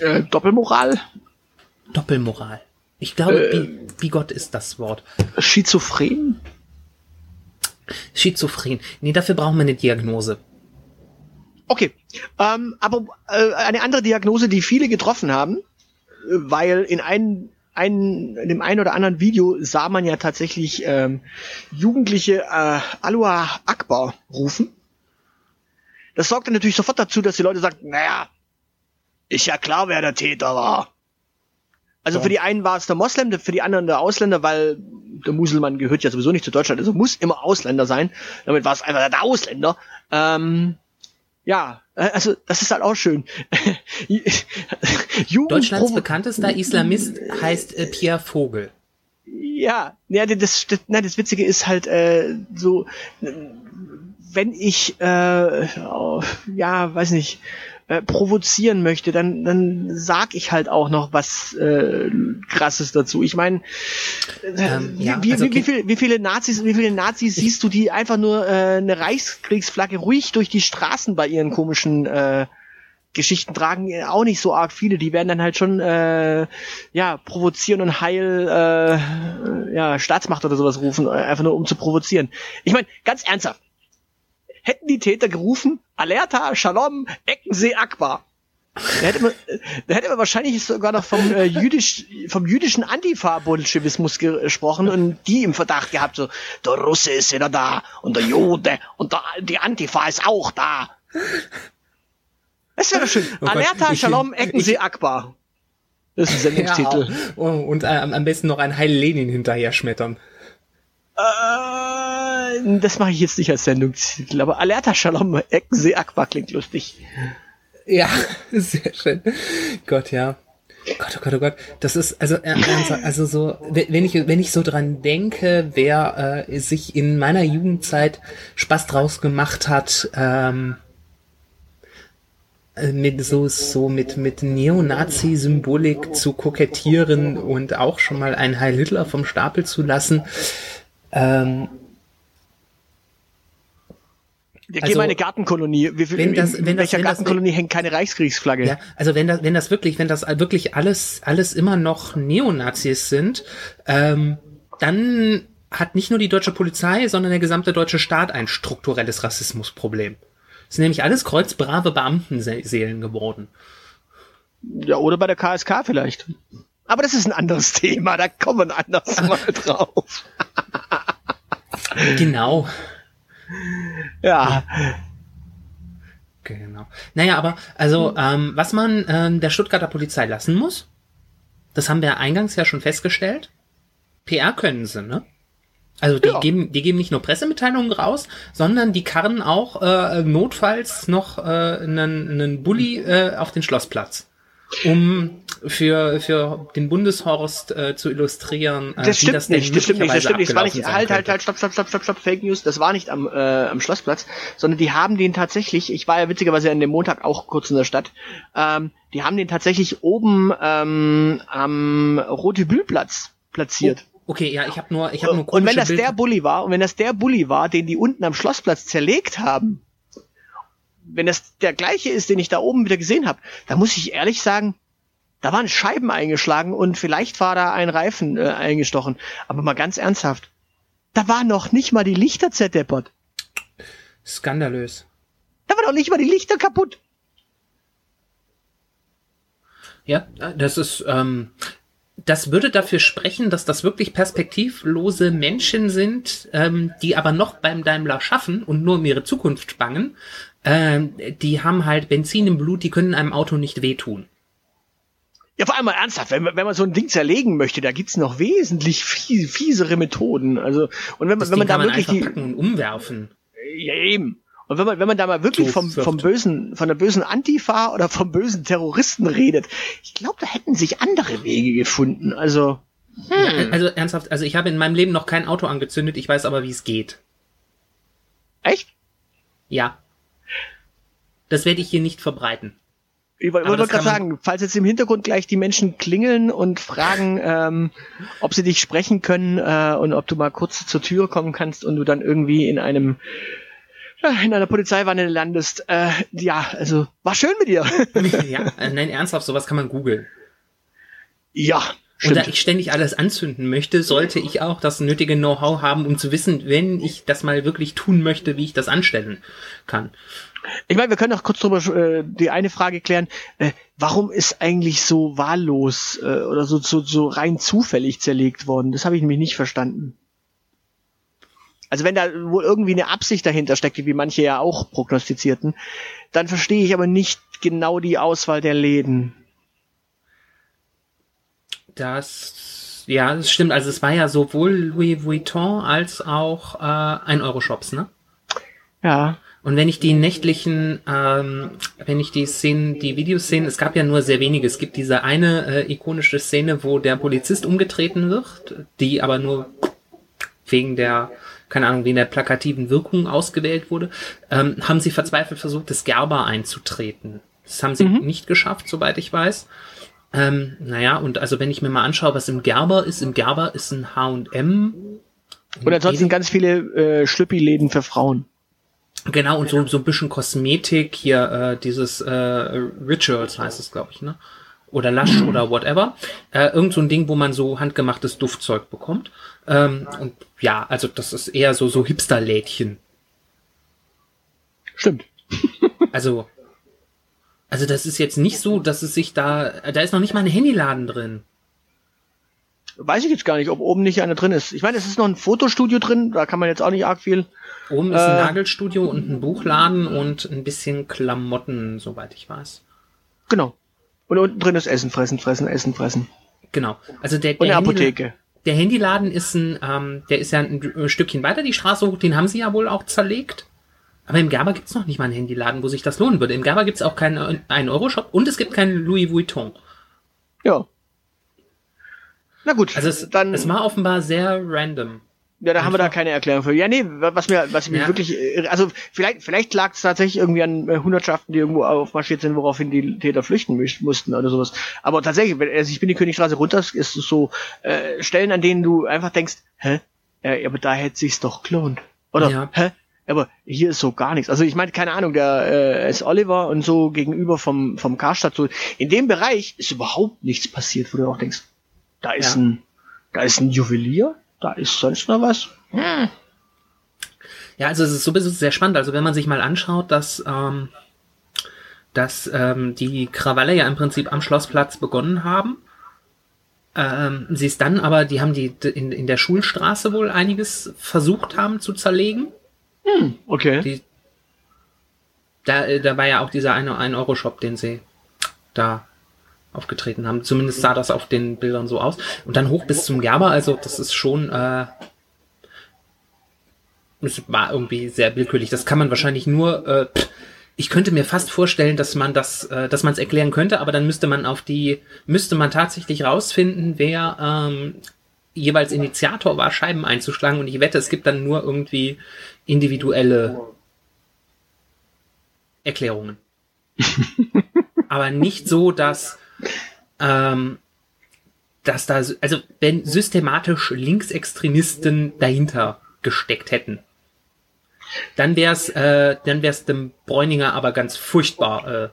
Äh, Doppelmoral? Doppelmoral. Ich glaube, Äh. Bi Bigott ist das Wort. Schizophren? Schizophren. Nee, dafür brauchen wir eine Diagnose. Okay, ähm, aber äh, eine andere Diagnose, die viele getroffen haben, äh, weil in einem ein, in dem einen oder anderen Video sah man ja tatsächlich ähm, Jugendliche äh, Alua Akbar rufen. Das sorgte natürlich sofort dazu, dass die Leute sagten, naja, ist ja klar, wer der Täter war. Also Ja. für die einen war es der Moslem, für die anderen der Ausländer, weil der Muselmann gehört ja sowieso nicht zu Deutschland, also muss immer Ausländer sein. Damit war es einfach der Ausländer. Ähm, ja, äh, also das ist halt auch schön. Deutschlands bekanntester Islamist heißt äh, Pierre Vogel. Ja, ja, das, das, nein, das Witzige ist halt äh, so, wenn ich, äh, oh, ja, weiß nicht, äh, provozieren möchte, dann, dann sag ich halt auch noch was äh, Krasses dazu. Ich meine, Ähm, wie, ja, wie, also wie, wie, okay. viel, wie viele Nazis, wie viele Nazis siehst du, die einfach nur äh, eine Reichskriegsflagge ruhig durch die Straßen bei ihren komischen äh, Geschichten tragen äh, auch nicht so arg viele. Die werden dann halt schon äh, ja provozieren und heil äh, ja Staatsmacht oder sowas rufen, äh, einfach nur um zu provozieren. Ich meine, ganz ernsthaft, hätten die Täter gerufen, Alerta, Shalom, Eckensee, Akbar. Da hätte man, da hätte man wahrscheinlich sogar noch vom, äh, jüdisch, vom jüdischen Antifa-Bolschewismus gesprochen und die im Verdacht gehabt, so, der Russe ist wieder da und der Jude und der, die Antifa ist auch da. Das wäre schön. Oh Gott, Alerta, ich- Shalom, Eckensee, Akbar. Das ist ein Sendungstitel. oh, und äh, am besten noch ein Heil Lenin hinterher schmettern. Äh, das mache ich jetzt nicht als Sendungstitel, aber Alerta, Shalom, Eckensee, Akbar klingt lustig. Ja, sehr schön. Gott, ja. Gott, oh Gott, oh Gott. Das ist, also, äh, also so, wenn ich, wenn ich so dran denke, wer äh, sich in meiner Jugendzeit Spaß draus gemacht hat, ähm, äh, mit so, so mit, mit Neonazi-Symbolik zu kokettieren und auch schon mal einen Heil Hitler vom Stapel zu lassen, ähm, Wir Also, mal in eine Gartenkolonie. Wie wenn das- in wenn das- welcher wenn das- Gartenkolonie hängt keine Reichskriegsflagge? Ja, also wenn das, wenn das wirklich, wenn das wirklich alles, alles immer noch Neonazis sind, ähm, dann hat nicht nur die deutsche Polizei, sondern der gesamte deutsche Staat ein strukturelles Rassismusproblem. Es sind nämlich alles kreuzbrave Beamtenseelen geworden. Ja, oder bei der KSK vielleicht. Aber das ist ein anderes Thema, da kommen wir anders mal drauf. Genau. Ja, Genau. Naja, aber also ähm, was man ähm, der Stuttgarter Polizei lassen muss, das haben wir eingangs ja schon festgestellt. PR können sie, ne? Also die Ja. geben, die geben nicht nur Pressemitteilungen raus, sondern die karren auch äh, notfalls noch äh, einen, einen Bulli äh, auf den Schlossplatz, um für für den Bundeshorst äh, zu illustrieren, äh, das stimmt das nicht, das stimmt nicht, das stimmt nicht. Das war nicht, halt, halt, halt, stopp, stopp, stopp, stopp, stopp, Fake News. Das war nicht am, äh, am Schlossplatz, sondern die haben den tatsächlich, ich war ja witzigerweise an dem Montag auch kurz in der Stadt, ähm, die haben den tatsächlich oben ähm, am Rotebühlplatz platziert. Okay, ja, ich habe nur ich habe nur und wenn das Bilder- der Bulli war, und wenn das der Bulli war, den die unten am Schlossplatz zerlegt haben, wenn das der gleiche ist, den ich da oben wieder gesehen habe, dann muss ich ehrlich sagen, da waren Scheiben eingeschlagen und vielleicht war da ein Reifen äh, eingestochen. Aber mal ganz ernsthaft, da war noch nicht mal die Lichter zerdeppert. skandalös. Da war noch nicht mal die Lichter kaputt. Ja, das ist, ähm, das würde dafür sprechen, dass das wirklich perspektivlose Menschen sind, ähm, die aber noch beim Daimler schaffen und nur um ihre Zukunft bangen. Ähm, die haben halt Benzin im Blut, die können einem Auto nicht wehtun. Ja, vor allem mal ernsthaft, wenn, man- wenn man so ein Ding zerlegen möchte, da gibt's noch wesentlich fie fiesere Methoden. Also, und wenn man, Das wenn man Ding da kann man wirklich die, packen und umwerfen. Ja, eben. Und wenn man, wenn man da mal wirklich So vom, vom bösen, von der bösen Antifa oder vom bösen Terroristen redet, ich glaube, da hätten sich andere Wege gefunden. Also, Ja, also ernsthaft, also ich habe in meinem Leben noch kein Auto angezündet, ich weiß aber, wie es geht. echt? Ja. Das werde ich hier nicht verbreiten. Ich wollte gerade sagen, falls jetzt im Hintergrund gleich die Menschen klingeln und fragen, ähm, ob sie dich sprechen können äh, und ob du mal kurz zur Tür kommen kannst und du dann irgendwie in einem in einer Polizeiwanne landest. Äh, ja, also war schön mit dir. ja, äh, nein, ernsthaft, sowas kann man googeln. ja, Und stimmt. da ich ständig alles anzünden möchte, sollte ich auch das nötige Know-how haben, um zu wissen, wenn ich das mal wirklich tun möchte, wie ich das anstellen kann. Ich meine, wir können auch kurz drüber äh, die eine Frage klären. Äh, warum ist eigentlich so wahllos äh, oder so, so, so rein zufällig zerlegt worden? Das habe ich nämlich nicht verstanden. Also wenn da wohl irgendwie eine Absicht dahinter steckt, wie manche ja auch prognostizierten, dann verstehe ich aber nicht genau die Auswahl der Läden. Das, ja, das stimmt. Also es war ja sowohl Louis Vuitton als auch äh, ein Euro-Shops, ne? Ja. Und wenn ich die nächtlichen, ähm, wenn ich die Szenen, die Videoszenen, es gab ja nur sehr wenige. Es gibt diese eine äh, ikonische Szene, wo der Polizist umgetreten wird, die aber nur wegen der, keine Ahnung, wegen der plakativen Wirkung ausgewählt wurde, ähm, haben sie verzweifelt versucht, das Gerber einzutreten. Das haben sie nicht geschafft, soweit ich weiß. Ähm, naja, und also wenn ich mir mal anschaue, was im Gerber ist, im Gerber ist ein H&M. Und ansonsten ganz viele äh, Schlüppi-Läden für Frauen. Genau, und so, so ein bisschen Kosmetik, hier äh, dieses äh, Rituals heißt es, glaube ich, ne? Oder Lush oder whatever. Äh, irgend so ein Ding, wo man so handgemachtes Duftzeug bekommt. Ähm, und ja, also das ist eher so, so Hipster-Lädchen. Stimmt. Also, also das ist jetzt nicht so, dass es sich da, da ist noch nicht mal ein Handyladen drin. Weiß ich jetzt gar nicht, ob oben nicht einer drin ist. Ich meine, es ist noch ein Fotostudio drin, da kann man jetzt auch nicht arg viel. Oben ist ein Äh. Nagelstudio und ein Buchladen und ein bisschen Klamotten, soweit ich weiß. Genau. Und unten drin ist Essen, Fressen, Fressen, Essen, Fressen. Genau. Also der, Und der eine Handyla- Apotheke. Der Handyladen ist ein, ähm, der ist ja ein äh, Stückchen weiter die Straße hoch, den haben sie ja wohl auch zerlegt. Aber im Gerber gibt's noch nicht mal einen Handyladen, wo sich das lohnen würde. Im Gerber gibt's auch keinen einen Euro-Shop und es gibt keinen Louis Vuitton. Ja. Na gut, Also es, dann, es war offenbar sehr random. ja, da haben wir da einfach- keine Erklärung für. Ja, nee, was mir, was mir Ja. wirklich, äh, also vielleicht, vielleicht lag es tatsächlich irgendwie an äh, Hundertschaften, die irgendwo aufmarschiert sind, woraufhin die Täter flüchten mussten oder sowas. Aber tatsächlich, wenn, also ich bin die Königstraße runter, ist es so äh, Stellen, an denen du einfach denkst, hä, ja, aber da hätte sich's doch gelohnt. Oder, Ja. hä, aber hier ist so gar nichts. Also ich meine, keine Ahnung, der äh, ist Oliver und so gegenüber vom, vom Karstadt so. In dem Bereich ist überhaupt nichts passiert, wo du auch denkst, da ist Ja. ein, da ist ein Juwelier, da ist sonst noch was. Hm. Ja, also es ist sowieso sehr spannend. Also wenn man sich mal anschaut, dass, ähm, dass ähm, die Krawalle ja im Prinzip am Schlossplatz begonnen haben. Ähm, sie ist dann aber, die haben die in, in der Schulstraße wohl einiges versucht haben zu zerlegen. Okay. Die, da, da war ja auch dieser eine 1-Euro-Shop, den sie da aufgetreten haben. Zumindest sah das auf den Bildern so aus. Und dann hoch bis zum Gerber, also das ist schon, äh, es war irgendwie sehr willkürlich. Das kann man wahrscheinlich nur, äh, ich könnte mir fast vorstellen, dass man das, äh, dass man es erklären könnte, aber dann müsste man auf die, müsste man tatsächlich rausfinden, wer ähm, jeweils Initiator war, Scheiben einzuschlagen. Und ich wette, es gibt dann nur irgendwie individuelle Erklärungen. aber nicht so, dass, ähm, dass da, also wenn systematisch Linksextremisten dahinter gesteckt hätten, dann wär's, äh, dann wär's dem Bräuninger aber ganz furchtbar äh,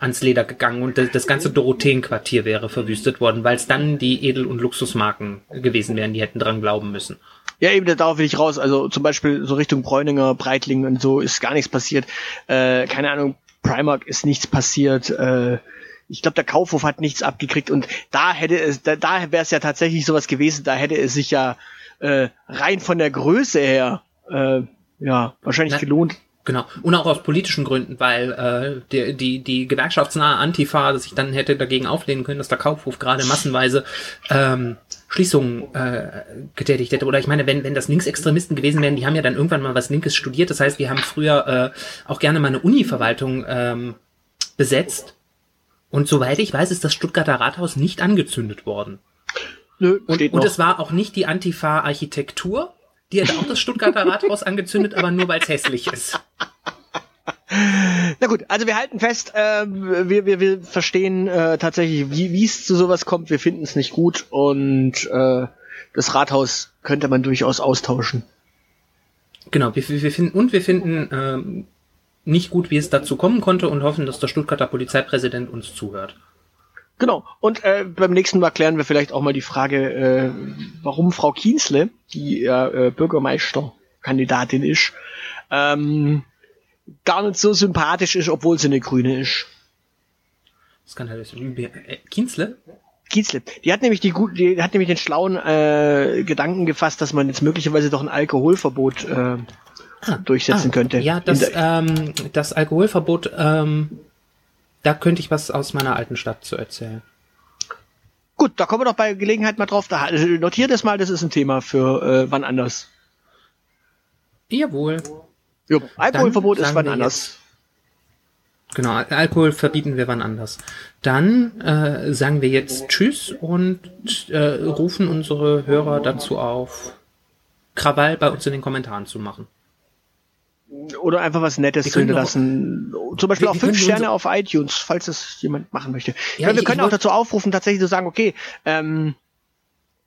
ans Leder gegangen und das, ganze Dorotheenquartier wäre verwüstet worden, weil es dann die Edel- und Luxusmarken gewesen wären, die hätten dran glauben müssen. Ja, eben, darauf will ich raus. Also zum Beispiel so Richtung Bräuninger, Breitling und so ist gar nichts passiert. Äh, keine Ahnung, Primark ist nichts passiert. Äh, ich glaube, der Kaufhof hat nichts abgekriegt und da hätte es, da, da wäre es ja tatsächlich sowas gewesen, da hätte es sich ja äh, rein von der Größe her äh, ja wahrscheinlich Na- gelohnt. Genau. Und auch aus politischen Gründen, weil äh, die, die, die gewerkschaftsnahe Antifa sich dann hätte dagegen auflehnen können, dass der Kaufhof gerade massenweise ähm, Schließungen äh, getätigt hätte. Oder ich meine, wenn, wenn das Linksextremisten gewesen wären, die haben ja dann irgendwann mal was Linkes studiert. Das heißt, die haben früher äh, auch gerne mal eine Uni-Verwaltung ähm, besetzt. Und soweit ich weiß, ist das Stuttgarter Rathaus nicht angezündet worden. Nö, Und, und es war auch nicht die Antifa-Architektur. Die hätte auch das Stuttgarter Rathaus angezündet, aber nur weil es hässlich ist. Na gut, also wir halten fest, äh, wir, wir, wir verstehen äh, tatsächlich, wie wie es zu sowas kommt. Wir finden es nicht gut und äh, das Rathaus könnte man durchaus austauschen. Genau, wir, wir finden, und wir finden ähm, nicht gut, wie es dazu kommen konnte und hoffen, dass der Stuttgarter Polizeipräsident uns zuhört. Genau. Und äh, beim nächsten Mal klären wir vielleicht auch mal die Frage, äh, warum Frau Kienzle, die ja äh, Bürgermeisterkandidatin ist, ähm, gar nicht so sympathisch ist, obwohl sie eine Grüne ist. Das kann halt äh, Kienzle? Kienzle. Die hat nämlich die gut, die hat nämlich den schlauen äh, Gedanken gefasst, dass man jetzt möglicherweise doch ein Alkoholverbot äh, durchsetzen könnte. Ah, Ja, das, ähm, das Alkoholverbot, ähm, da könnte ich was aus meiner alten Stadt zu erzählen. Gut, da kommen wir doch bei Gelegenheit mal drauf. Da äh, notiert es mal, das ist ein Thema für äh, wann anders. Jawohl. Jo, Alkoholverbot ist wann anders. Genau, Al- Alkohol verbieten wir wann anders. Dann äh, sagen wir jetzt Tschüss und äh, rufen unsere Hörer dazu auf, Krawall bei uns in den Kommentaren zu machen. Oder einfach was Nettes Wir zu hinterlassen. Zum Beispiel Wir- auch fünf Sterne auf iTunes, falls es jemand machen möchte. Ja, Ja, wir ich- können ich auch dazu aufrufen, tatsächlich zu sagen, okay, ähm,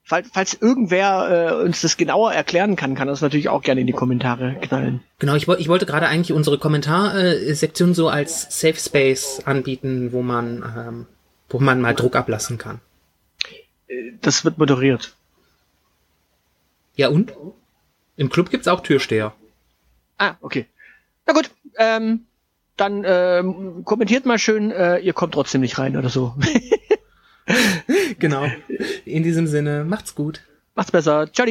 falls, falls irgendwer äh, uns das genauer erklären kann, kann das natürlich auch gerne in die Kommentare knallen. Genau, ich, ich wollte gerade eigentlich unsere Kommentarsektion so als Safe Space anbieten, wo man, ähm, wo man mal Druck ablassen kann. Das wird moderiert. Ja und? Im Club gibt's auch Türsteher. Ah, okay. Na gut, ähm, dann ähm, kommentiert mal schön, äh, ihr kommt trotzdem nicht rein oder so. Genau. In diesem Sinne, macht's gut. Macht's besser. Ciao.